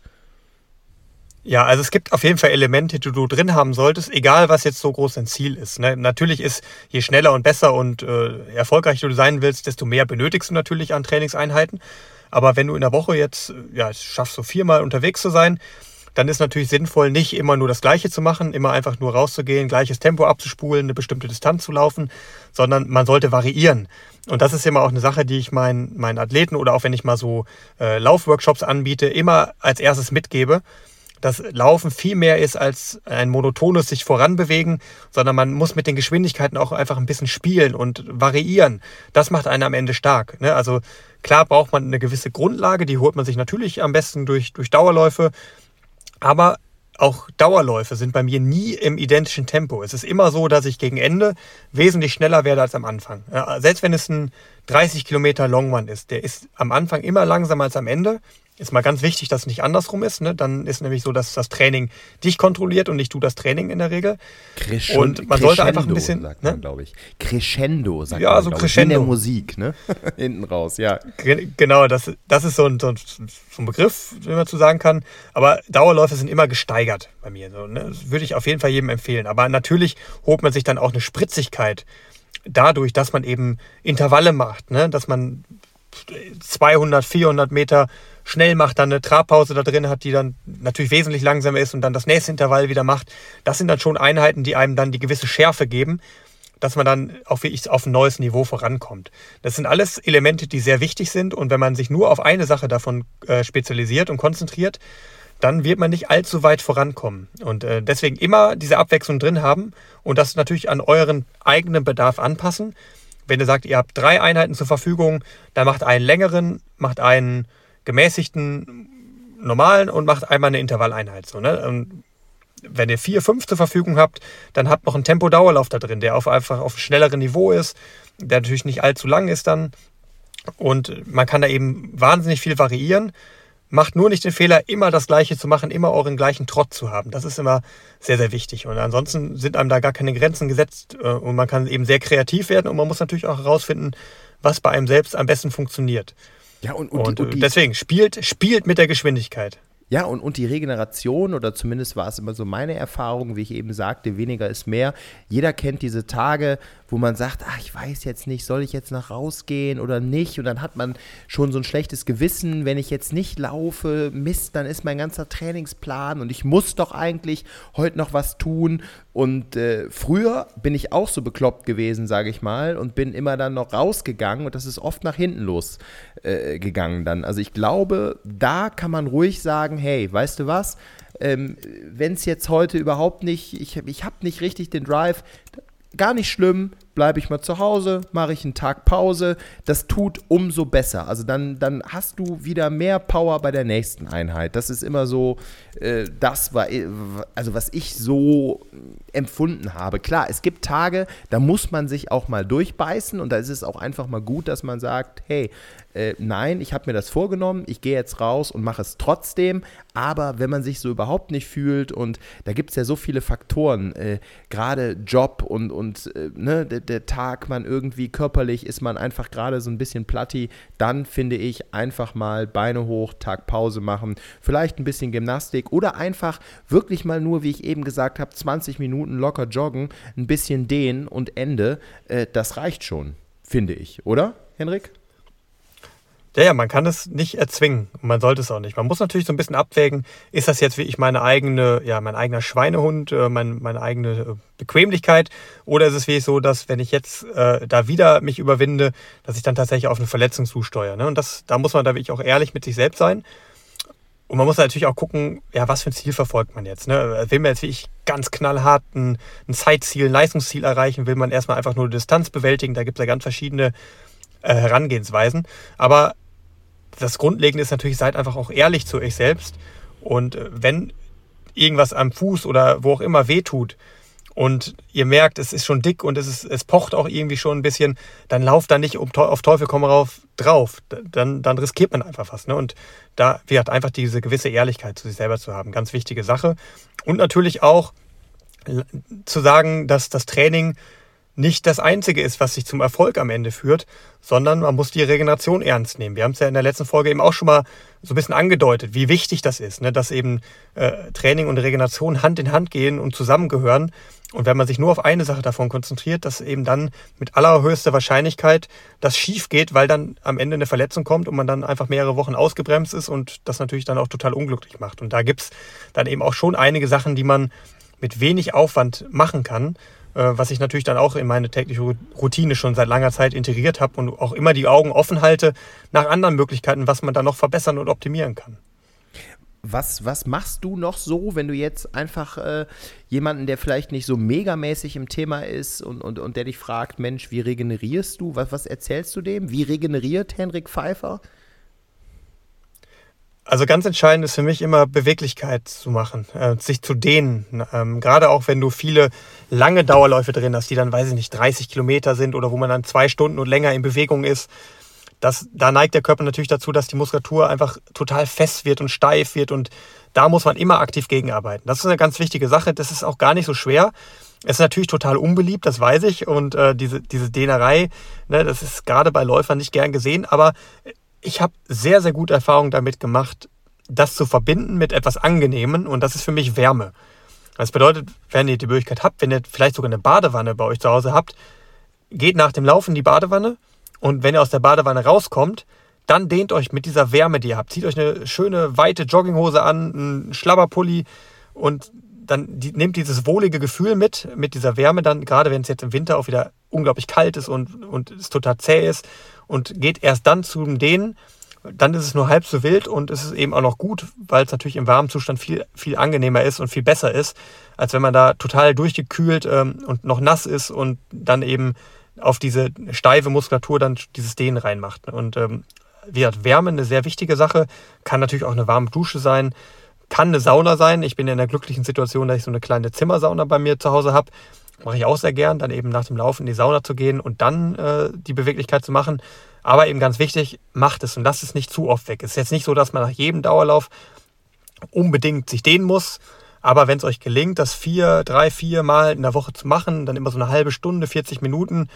B: Ja, also es gibt auf jeden Fall Elemente, die du drin haben solltest, egal was jetzt so groß dein Ziel ist. Ne? Natürlich ist, je schneller und besser und äh, erfolgreicher du sein willst, desto mehr benötigst du natürlich an Trainingseinheiten. Aber wenn du in der Woche jetzt ja, schaffst, so viermal unterwegs zu sein, dann ist natürlich sinnvoll, nicht immer nur das Gleiche zu machen, immer einfach nur rauszugehen, gleiches Tempo abzuspulen, eine bestimmte Distanz zu laufen, sondern man sollte variieren. Und das ist immer auch eine Sache, die ich meinen, meinen Athleten oder auch wenn ich mal so äh, Laufworkshops anbiete, immer als erstes mitgebe dass Laufen viel mehr ist als ein monotones sich voranbewegen, sondern man muss mit den Geschwindigkeiten auch einfach ein bisschen spielen und variieren. Das macht einen am Ende stark. Ne? Also klar braucht man eine gewisse Grundlage, die holt man sich natürlich am besten durch, durch Dauerläufe, aber auch Dauerläufe sind bei mir nie im identischen Tempo. Es ist immer so, dass ich gegen Ende wesentlich schneller werde als am Anfang. Ja, selbst wenn es ein 30 Kilometer Longman ist, der ist am Anfang immer langsamer als am Ende. Ist mal ganz wichtig, dass es nicht andersrum ist. Ne? Dann ist nämlich so, dass das Training dich kontrolliert und nicht du das Training in der Regel.
A: Crescendo, und man sollte einfach ein bisschen, sagt man, ne? glaube ich. Crescendo sagt
B: ja,
A: man,
B: so Crescendo.
A: in der Musik, ne? [LAUGHS] Hinten raus, ja.
B: Genau, das, das ist so ein, so, ein, so ein Begriff, den man zu sagen kann. Aber Dauerläufe sind immer gesteigert bei mir. So, ne? Das würde ich auf jeden Fall jedem empfehlen. Aber natürlich holt man sich dann auch eine Spritzigkeit dadurch, dass man eben Intervalle macht, ne? dass man 200, 400 Meter schnell macht, dann eine Trabpause da drin hat, die dann natürlich wesentlich langsamer ist und dann das nächste Intervall wieder macht. Das sind dann schon Einheiten, die einem dann die gewisse Schärfe geben, dass man dann auch wirklich auf ein neues Niveau vorankommt. Das sind alles Elemente, die sehr wichtig sind und wenn man sich nur auf eine Sache davon äh, spezialisiert und konzentriert, dann wird man nicht allzu weit vorankommen. Und äh, deswegen immer diese Abwechslung drin haben und das natürlich an euren eigenen Bedarf anpassen. Wenn ihr sagt, ihr habt drei Einheiten zur Verfügung, dann macht einen längeren, macht einen gemäßigten, normalen und macht einmal eine Intervalleinheit. So, ne? Und wenn ihr vier, fünf zur Verfügung habt, dann habt noch einen Tempo-Dauerlauf da drin, der auf einfach auf einem schnelleren Niveau ist, der natürlich nicht allzu lang ist dann. Und man kann da eben wahnsinnig viel variieren. Macht nur nicht den Fehler, immer das Gleiche zu machen, immer euren gleichen Trott zu haben. Das ist immer sehr, sehr wichtig. Und ansonsten sind einem da gar keine Grenzen gesetzt äh, und man kann eben sehr kreativ werden und man muss natürlich auch herausfinden, was bei einem selbst am besten funktioniert. Ja, und, und, und, die, und die, deswegen spielt, spielt mit der Geschwindigkeit.
A: Ja, und, und die Regeneration, oder zumindest war es immer so meine Erfahrung, wie ich eben sagte, weniger ist mehr. Jeder kennt diese Tage, wo man sagt, ach, ich weiß jetzt nicht, soll ich jetzt nach rausgehen oder nicht? Und dann hat man schon so ein schlechtes Gewissen, wenn ich jetzt nicht laufe, Mist, dann ist mein ganzer Trainingsplan und ich muss doch eigentlich heute noch was tun. Und äh, früher bin ich auch so bekloppt gewesen, sage ich mal, und bin immer dann noch rausgegangen und das ist oft nach hinten losgegangen äh, dann. Also ich glaube, da kann man ruhig sagen, hey, weißt du was? Ähm, wenn es jetzt heute überhaupt nicht, ich, ich habe nicht richtig den Drive, gar nicht schlimm, bleibe ich mal zu Hause, mache ich einen Tag Pause. Das tut umso besser. Also dann, dann hast du wieder mehr Power bei der nächsten Einheit. Das ist immer so, äh, das war, äh, also was ich so empfunden habe. Klar, es gibt Tage, da muss man sich auch mal durchbeißen und da ist es auch einfach mal gut, dass man sagt, hey, äh, nein, ich habe mir das vorgenommen, ich gehe jetzt raus und mache es trotzdem. Aber wenn man sich so überhaupt nicht fühlt und da gibt es ja so viele Faktoren, äh, gerade Job und, und äh, ne, der, Tag, man irgendwie körperlich ist man einfach gerade so ein bisschen platti, dann finde ich einfach mal Beine hoch, Tag Pause machen, vielleicht ein bisschen Gymnastik oder einfach wirklich mal nur, wie ich eben gesagt habe, 20 Minuten locker joggen, ein bisschen dehnen und Ende. Äh, das reicht schon, finde ich, oder, Henrik?
B: Ja, ja, man kann es nicht erzwingen und man sollte es auch nicht. Man muss natürlich so ein bisschen abwägen, ist das jetzt wie ich meine eigene, ja, mein eigener Schweinehund, äh, mein, meine eigene äh, Bequemlichkeit oder ist es wie so, dass wenn ich jetzt äh, da wieder mich überwinde, dass ich dann tatsächlich auf eine Verletzung zusteuere. Ne? Und das, da muss man da wirklich auch ehrlich mit sich selbst sein. Und man muss natürlich auch gucken, ja, was für ein Ziel verfolgt man jetzt. Ne? Will man jetzt wie ich ganz knallhart ein, ein Zeitziel, ein Leistungsziel erreichen? Will man erstmal einfach nur Distanz bewältigen? Da gibt es ja ganz verschiedene äh, Herangehensweisen. Aber das Grundlegende ist natürlich, seid einfach auch ehrlich zu euch selbst. Und äh, wenn irgendwas am Fuß oder wo auch immer wehtut und ihr merkt, es ist schon dick und es, ist, es pocht auch irgendwie schon ein bisschen, dann lauft da nicht auf Teufel komm rauf drauf. Dann, dann riskiert man einfach was. Ne? Und da wird einfach diese gewisse Ehrlichkeit zu sich selber zu haben. Ganz wichtige Sache. Und natürlich auch zu sagen, dass das Training nicht das Einzige ist, was sich zum Erfolg am Ende führt, sondern man muss die Regeneration ernst nehmen. Wir haben es ja in der letzten Folge eben auch schon mal so ein bisschen angedeutet, wie wichtig das ist, ne? dass eben äh, Training und Regeneration Hand in Hand gehen und zusammengehören. Und wenn man sich nur auf eine Sache davon konzentriert, dass eben dann mit allerhöchster Wahrscheinlichkeit das schief geht, weil dann am Ende eine Verletzung kommt und man dann einfach mehrere Wochen ausgebremst ist und das natürlich dann auch total unglücklich macht. Und da gibt's dann eben auch schon einige Sachen, die man mit wenig Aufwand machen kann was ich natürlich dann auch in meine tägliche Routine schon seit langer Zeit integriert habe und auch immer die Augen offen halte nach anderen Möglichkeiten, was man da noch verbessern und optimieren kann.
A: Was, was machst du noch so, wenn du jetzt einfach äh, jemanden, der vielleicht nicht so megamäßig im Thema ist und, und, und der dich fragt, Mensch, wie regenerierst du? Was, was erzählst du dem? Wie regeneriert Henrik Pfeiffer?
B: Also ganz entscheidend ist für mich immer Beweglichkeit zu machen, äh, sich zu dehnen. Ähm, gerade auch wenn du viele lange Dauerläufe drin hast, die dann, weiß ich nicht, 30 Kilometer sind oder wo man dann zwei Stunden und länger in Bewegung ist. Das, da neigt der Körper natürlich dazu, dass die Muskulatur einfach total fest wird und steif wird und da muss man immer aktiv gegenarbeiten. Das ist eine ganz wichtige Sache. Das ist auch gar nicht so schwer. Es ist natürlich total unbeliebt, das weiß ich. Und äh, diese, diese Dehnerei, ne, das ist gerade bei Läufern nicht gern gesehen. Aber ich habe sehr, sehr gute Erfahrungen damit gemacht, das zu verbinden mit etwas Angenehmen und das ist für mich Wärme. Das bedeutet, wenn ihr die Möglichkeit habt, wenn ihr vielleicht sogar eine Badewanne bei euch zu Hause habt, geht nach dem Laufen in die Badewanne und wenn ihr aus der Badewanne rauskommt, dann dehnt euch mit dieser Wärme, die ihr habt. Zieht euch eine schöne weite Jogginghose an, einen Schlabberpulli und dann die, nehmt dieses wohlige Gefühl mit, mit dieser Wärme dann, gerade wenn es jetzt im Winter auch wieder unglaublich kalt ist und, und es total zäh ist und geht erst dann zum Dehnen. Dann ist es nur halb so wild und es ist eben auch noch gut, weil es natürlich im warmen Zustand viel, viel angenehmer ist und viel besser ist, als wenn man da total durchgekühlt ähm, und noch nass ist und dann eben auf diese steife Muskulatur dann dieses Dehnen reinmacht. Und ähm, wie gesagt, Wärme eine sehr wichtige Sache, kann natürlich auch eine warme Dusche sein, kann eine Sauna sein. Ich bin in der glücklichen Situation, dass ich so eine kleine Zimmersauna bei mir zu Hause habe mache ich auch sehr gern, dann eben nach dem Laufen in die Sauna zu gehen und dann äh, die Beweglichkeit zu machen. Aber eben ganz wichtig, macht es und lasst es nicht zu oft weg. Es ist jetzt nicht so, dass man nach jedem Dauerlauf unbedingt sich dehnen muss. Aber wenn es euch gelingt, das vier, drei, vier Mal in der Woche zu machen, dann immer so eine halbe Stunde, 40 Minuten,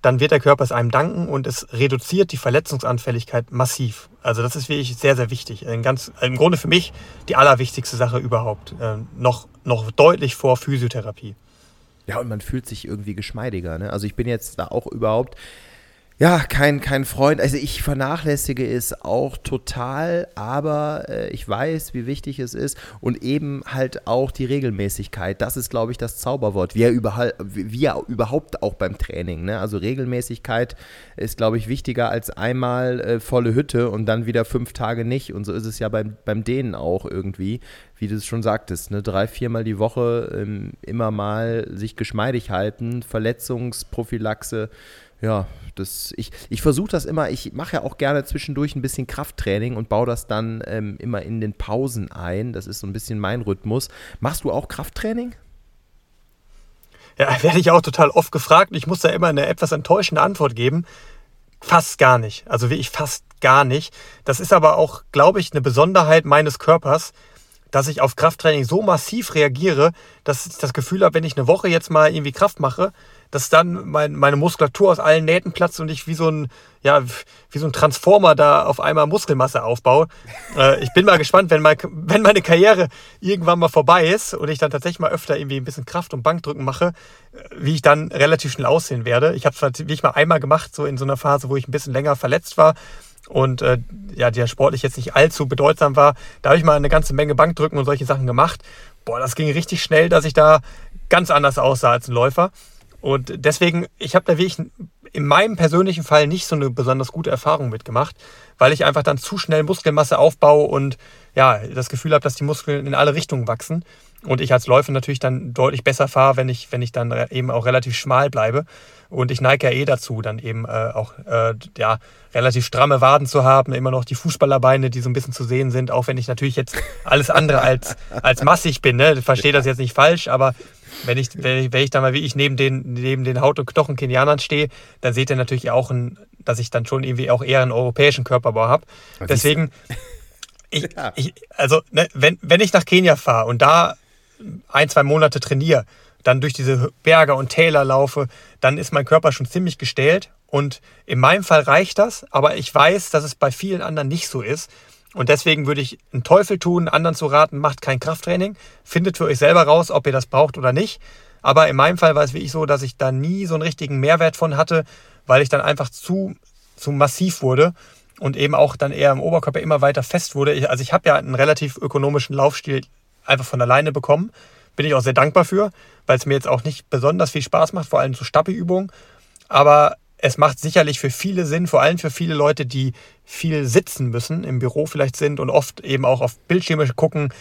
B: dann wird der Körper es einem danken und es reduziert die Verletzungsanfälligkeit massiv. Also das ist wirklich sehr, sehr wichtig. Ein ganz, Im Grunde für mich die allerwichtigste Sache überhaupt. Äh, noch, noch deutlich vor Physiotherapie.
A: Ja, und man fühlt sich irgendwie geschmeidiger. Ne? Also ich bin jetzt da auch überhaupt ja, kein, kein Freund. Also ich vernachlässige es auch total, aber äh, ich weiß, wie wichtig es ist und eben halt auch die Regelmäßigkeit. Das ist, glaube ich, das Zauberwort. Wie überall, ja überhaupt auch beim Training. Ne? Also Regelmäßigkeit ist, glaube ich, wichtiger als einmal äh, volle Hütte und dann wieder fünf Tage nicht. Und so ist es ja beim, beim Dehnen auch irgendwie wie du es schon sagtest, ne, drei, viermal die Woche ähm, immer mal sich geschmeidig halten, Verletzungsprophylaxe. Ja, das, ich, ich versuche das immer, ich mache ja auch gerne zwischendurch ein bisschen Krafttraining und baue das dann ähm, immer in den Pausen ein. Das ist so ein bisschen mein Rhythmus. Machst du auch Krafttraining?
B: Ja, [LAUGHS] werde ich auch total oft gefragt. Ich muss da immer eine etwas enttäuschende Antwort geben. Fast gar nicht. Also wie ich fast gar nicht. Das ist aber auch, glaube ich, eine Besonderheit meines Körpers, dass ich auf Krafttraining so massiv reagiere, dass ich das Gefühl habe, wenn ich eine Woche jetzt mal irgendwie Kraft mache, dass dann mein, meine Muskulatur aus allen Nähten platzt und ich wie so ein, ja, wie so ein Transformer da auf einmal Muskelmasse aufbaue. [LAUGHS] Äh, ich bin mal gespannt, wenn, mein, wenn meine Karriere irgendwann mal vorbei ist und ich dann tatsächlich mal öfter irgendwie ein bisschen Kraft und Bankdrücken mache, wie ich dann relativ schnell aussehen werde. Ich habe es wirklich mal einmal gemacht, so in so einer Phase, wo ich ein bisschen länger verletzt war und äh, ja, der sportlich jetzt nicht allzu bedeutsam war. Da habe ich mal eine ganze Menge Bankdrücken und solche Sachen gemacht. Boah, das ging richtig schnell, dass ich da ganz anders aussah als ein Läufer. Und deswegen, ich habe da wirklich in meinem persönlichen Fall nicht so eine besonders gute Erfahrung mitgemacht, weil ich einfach dann zu schnell Muskelmasse aufbaue und ja, das Gefühl habe, dass die Muskeln in alle Richtungen wachsen. Und ich als Läufer natürlich dann deutlich besser fahre, wenn ich, wenn ich dann eben auch relativ schmal bleibe. Und ich neige ja eh dazu, dann eben äh, auch äh, ja, relativ stramme Waden zu haben, immer noch die Fußballerbeine, die so ein bisschen zu sehen sind, auch wenn ich natürlich jetzt alles andere als, als massig bin. Ne? Verstehe das jetzt nicht falsch, aber wenn ich, wenn ich, wenn ich dann mal wie ich neben den, neben den Haut- und Knochen-Kenianern stehe, dann seht ihr natürlich auch, ein, dass ich dann schon irgendwie auch eher einen europäischen Körperbau habe. Deswegen, ich, ich, also ne, wenn, wenn ich nach Kenia fahre und da ein, zwei Monate trainiere, dann durch diese Berge und Täler laufe, dann ist mein Körper schon ziemlich gestellt. Und in meinem Fall reicht das, aber ich weiß, dass es bei vielen anderen nicht so ist. Und deswegen würde ich einen Teufel tun, anderen zu raten, macht kein Krafttraining, findet für euch selber raus, ob ihr das braucht oder nicht. Aber in meinem Fall war es wirklich so, dass ich da nie so einen richtigen Mehrwert von hatte, weil ich dann einfach zu, zu massiv wurde und eben auch dann eher im Oberkörper immer weiter fest wurde. Also ich habe ja einen relativ ökonomischen Laufstil einfach von alleine bekommen. Bin ich auch sehr dankbar für, weil es mir jetzt auch nicht besonders viel Spaß macht, vor allem so Stappi-Übungen. Aber es macht sicherlich für viele Sinn, vor allem für viele Leute, die viel sitzen müssen, im Büro vielleicht sind und oft eben auch auf Bildschirme gucken,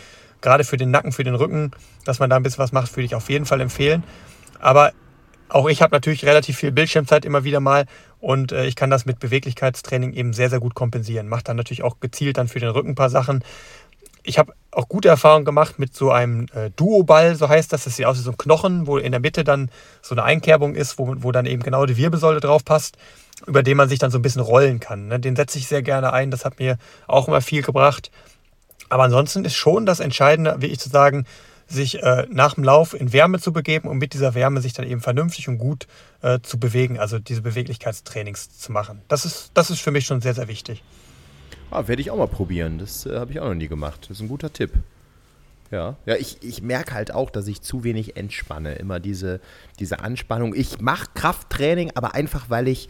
B: gerade für den Nacken, für den Rücken, dass man da ein bisschen was macht, würde ich auf jeden Fall empfehlen. Aber auch ich habe natürlich relativ viel Bildschirmzeit immer wieder mal und äh, ich kann das mit Beweglichkeitstraining eben sehr, sehr gut kompensieren. Macht dann natürlich auch gezielt dann für den Rücken ein paar Sachen. Ich habe auch gute Erfahrungen gemacht mit so einem äh, Duoball, so heißt das. Das sieht aus wie so ein Knochen, wo in der Mitte dann so eine Einkerbung ist, wo, wo dann eben genau die Wirbelsäule drauf passt, über den man sich dann so ein bisschen rollen kann. Ne? Den setze ich sehr gerne ein. Das hat mir auch immer viel gebracht. Aber ansonsten ist schon das Entscheidende, wie ich zu sagen, sich äh, nach dem Lauf in Wärme zu begeben und mit dieser Wärme sich dann eben vernünftig und gut äh, zu bewegen, also diese Beweglichkeitstrainings zu machen. Das ist, das ist für mich schon sehr, sehr wichtig.
A: Ah, werde ich auch mal probieren. Das äh, habe ich auch noch nie gemacht. Das ist ein guter Tipp. Ja, ja ich, ich merke halt auch, dass ich zu wenig entspanne. Immer diese, diese Anspannung. Ich mache Krafttraining, aber einfach, weil ich,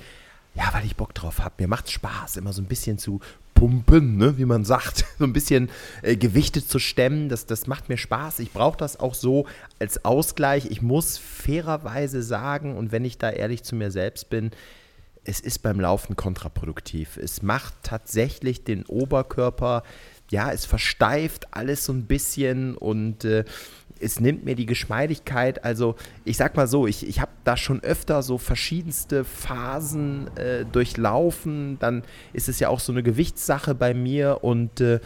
A: ja, weil ich Bock drauf habe. Mir macht Spaß, immer so ein bisschen zu pumpen, ne, wie man sagt. [LAUGHS] So ein bisschen äh, Gewichte zu stemmen. Das, das macht mir Spaß. Ich brauche das auch so als Ausgleich. Ich muss fairerweise sagen, und wenn ich da ehrlich zu mir selbst bin, es ist beim Laufen kontraproduktiv. Es macht tatsächlich den Oberkörper, ja, es versteift alles so ein bisschen und äh, es nimmt mir die Geschmeidigkeit. Also ich sag mal so, ich, ich habe da schon öfter so verschiedenste Phasen äh, durchlaufen. Dann ist es ja auch so eine Gewichtssache bei mir und äh,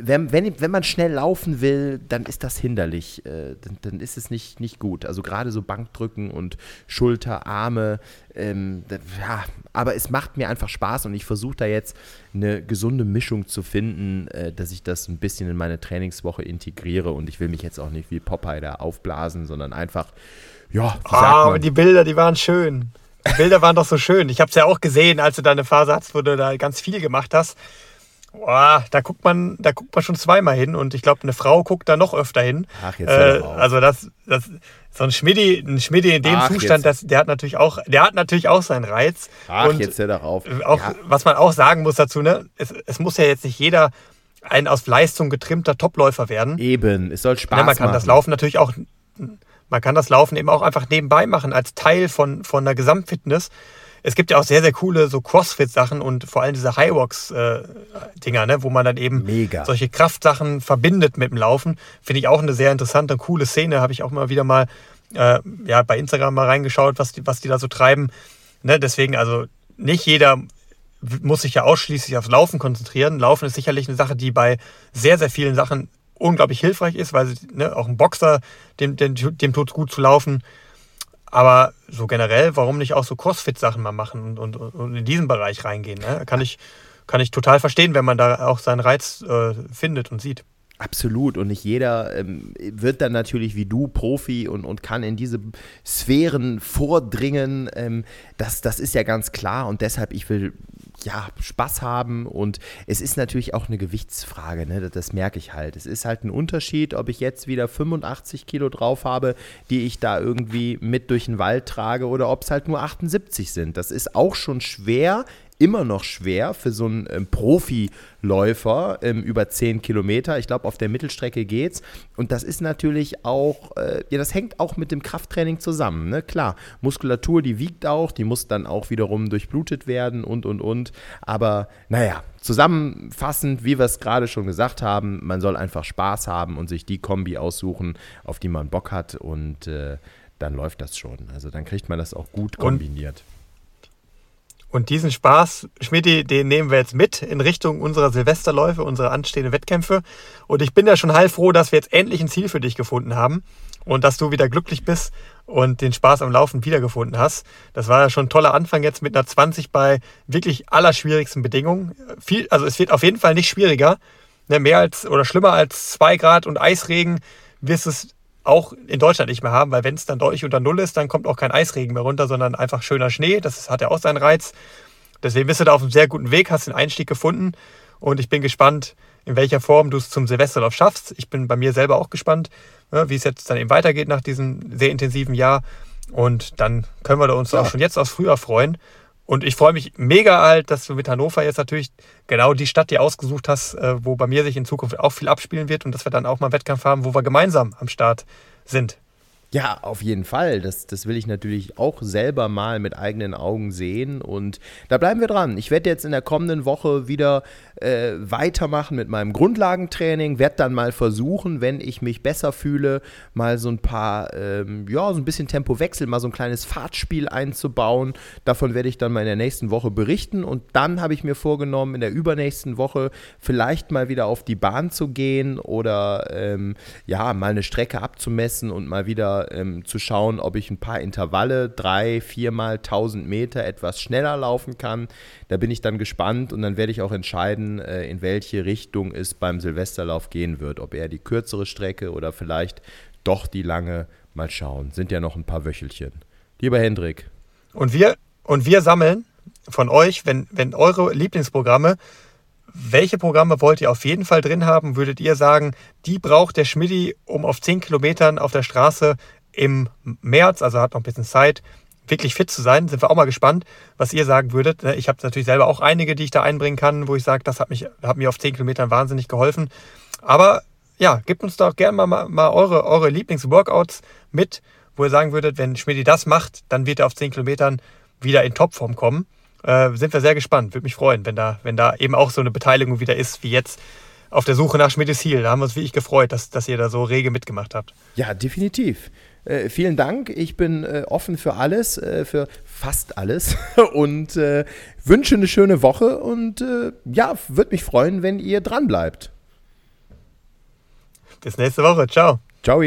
A: wenn, wenn, wenn man schnell laufen will, dann ist das hinderlich. Äh, dann, dann, ist es nicht, nicht gut. Also gerade so Bankdrücken und Schulter, Arme. Ähm, ja, aber es macht mir einfach Spaß und ich versuche da jetzt eine gesunde Mischung zu finden, äh, dass ich das ein bisschen in meine Trainingswoche integriere und ich will mich jetzt auch nicht wie Popeye da aufblasen, sondern einfach, ja.
B: Ah, oh, die Bilder, die waren schön. Die Bilder waren doch so schön. Ich habe es ja auch gesehen, als du deine Phase hattest, wo du da ganz viel gemacht hast. Boah, da guckt man, da guckt man schon zweimal hin und ich glaube, eine Frau guckt da noch öfter hin. Ach, jetzt äh, Also das, das, so ein Schmidti, ein Schmidti in dem Ach, Zustand, das, der hat natürlich auch, der hat natürlich auch seinen Reiz.
A: Ach, und jetzt hör darauf.
B: Auch, ja. was man auch sagen muss dazu, ne, es, es muss ja jetzt nicht jeder ein aus Leistung getrimmter Topläufer werden.
A: Eben, es soll Spaß
B: ja, man kann
A: machen.
B: das Laufen natürlich auch, man kann das Laufen eben auch einfach nebenbei machen als Teil von, von einer Gesamtfitness es gibt ja auch sehr, sehr coole so Crossfit-Sachen und vor allem diese Highwalks-Dinger, ne, wo man dann eben Mega. solche Kraftsachen verbindet mit dem Laufen. Finde ich auch eine sehr interessante, coole Szene. Habe ich auch mal wieder mal äh, ja, bei Instagram mal reingeschaut, was die, was die da so treiben. Ne, deswegen, also nicht jeder muss sich ja ausschließlich aufs Laufen konzentrieren. Laufen ist sicherlich eine Sache, die bei sehr, sehr vielen Sachen unglaublich hilfreich ist, weil ne, auch ein Boxer, dem, dem, dem tut es gut zu laufen. Aber so generell, warum nicht auch so Crossfit-Sachen mal machen und, und, und, in diesen Bereich reingehen? Ne? Kann, ich, kann ich total verstehen, wenn man da auch seinen Reiz äh, findet und sieht.
A: Absolut. Und nicht jeder ähm, wird dann natürlich wie du Profi und, und kann in diese Sphären vordringen. Ähm, das, das ist ja ganz klar. Und deshalb, ich will ja, Spaß haben und es ist natürlich auch eine Gewichtsfrage, ne? das, das, merke ich halt. Es ist halt ein Unterschied, ob ich jetzt wieder 85 Kilo drauf habe, die ich da irgendwie mit durch den Wald trage oder ob es halt nur 78 sind. Das ist auch schon schwer immer noch schwer für so einen ähm, Profiläufer ähm, über 10 Kilometer. Ich glaube, auf der Mittelstrecke geht's. Und das ist natürlich auch, äh, ja, das hängt auch mit dem Krafttraining zusammen. Ne? Klar, Muskulatur, die wiegt auch, die muss dann auch wiederum durchblutet werden und, und, und. Aber naja, zusammenfassend, wie wir es gerade schon gesagt haben, man soll einfach Spaß haben und sich die Kombi aussuchen, auf die man Bock hat. Und äh, dann läuft das schon. Also dann kriegt man das auch gut kombiniert. Und
B: und diesen Spaß, Schmidti, den nehmen wir jetzt mit in Richtung unserer Silvesterläufe, unserer anstehenden Wettkämpfe. Und ich bin ja schon heilfroh, dass wir jetzt endlich ein Ziel für dich gefunden haben und dass du wieder glücklich bist und den Spaß am Laufen wiedergefunden hast. Das war ja schon ein toller Anfang jetzt mit einer 20 bei wirklich allerschwierigsten Bedingungen. Viel, also es wird auf jeden Fall nicht schwieriger. Ne, mehr als oder schlimmer als 2 Grad und Eisregen wirst es auch in Deutschland nicht mehr haben, weil wenn es dann deutlich unter Null ist, dann kommt auch kein Eisregen mehr runter, sondern einfach schöner Schnee. Das hat ja auch seinen Reiz. Deswegen bist du da auf einem sehr guten Weg, hast den Einstieg gefunden und ich bin gespannt, in welcher Form du es zum Silvesterlauf schaffst. Ich bin bei mir selber auch gespannt, ne, wie es jetzt dann eben weitergeht nach diesem sehr intensiven Jahr. Und dann können wir uns ja. auch schon jetzt aufs Frühjahr freuen. Und ich freue mich mega alt, dass du mit Hannover jetzt natürlich genau die Stadt dir ausgesucht hast, äh, wo bei mir sich in Zukunft auch viel abspielen wird und dass wir dann auch mal einen Wettkampf haben, wo wir gemeinsam am Start sind.
A: Ja, auf jeden Fall. Das, das will ich natürlich auch selber mal mit eigenen Augen sehen. Und da bleiben wir dran. Ich werde jetzt in der kommenden Woche wieder äh, weitermachen mit meinem Grundlagentraining. Werde dann mal versuchen, wenn ich mich besser fühle, mal so ein paar, ähm, ja, so ein bisschen Tempowechsel, mal so ein kleines Fahrtspiel einzubauen. Davon werde ich dann mal in der nächsten Woche berichten. Und dann habe ich mir vorgenommen, in der übernächsten Woche vielleicht mal wieder auf die Bahn zu gehen oder ähm, ja, mal eine Strecke abzumessen und mal wieder ähm, zu schauen, ob ich ein paar Intervalle, drei, viermal 1000 Meter etwas schneller laufen kann. Da bin ich dann gespannt und dann werde ich auch entscheiden, äh, in welche Richtung es beim Silvesterlauf gehen wird. Ob eher die kürzere Strecke oder vielleicht doch die lange. Mal schauen. Sind ja noch ein paar Wöchelchen. Lieber Hendrik.
B: Und wir, und wir sammeln von euch, wenn, wenn eure Lieblingsprogramme welche Programme wollt ihr auf jeden Fall drin haben? Würdet ihr sagen, die braucht der Schmidti, um auf 10 Kilometern auf der Straße im März, also hat noch ein bisschen Zeit, wirklich fit zu sein? Sind wir auch mal gespannt, was ihr sagen würdet. Ich habe natürlich selber auch einige, die ich da einbringen kann, wo ich sage, das hat, mich, hat mir auf 10 Kilometern wahnsinnig geholfen. Aber ja, gebt uns doch gerne mal, mal eure, eure Lieblingsworkouts mit, wo ihr sagen würdet, wenn Schmidti das macht, dann wird er auf 10 Kilometern wieder in Topform kommen. Äh, sind wir sehr gespannt. Würde mich freuen, wenn da, wenn da eben auch so eine Beteiligung wieder ist, wie jetzt auf der Suche nach Schmidtes Hiel. Da haben wir uns wirklich gefreut, dass, dass ihr da so rege mitgemacht habt.
A: Ja, definitiv. Äh, vielen Dank. Ich bin äh, offen für alles, äh, für fast alles [LAUGHS] und äh, wünsche eine schöne Woche und äh, ja, würde mich freuen, wenn ihr dran bleibt.
B: Bis nächste Woche. Ciao.
A: Ciao.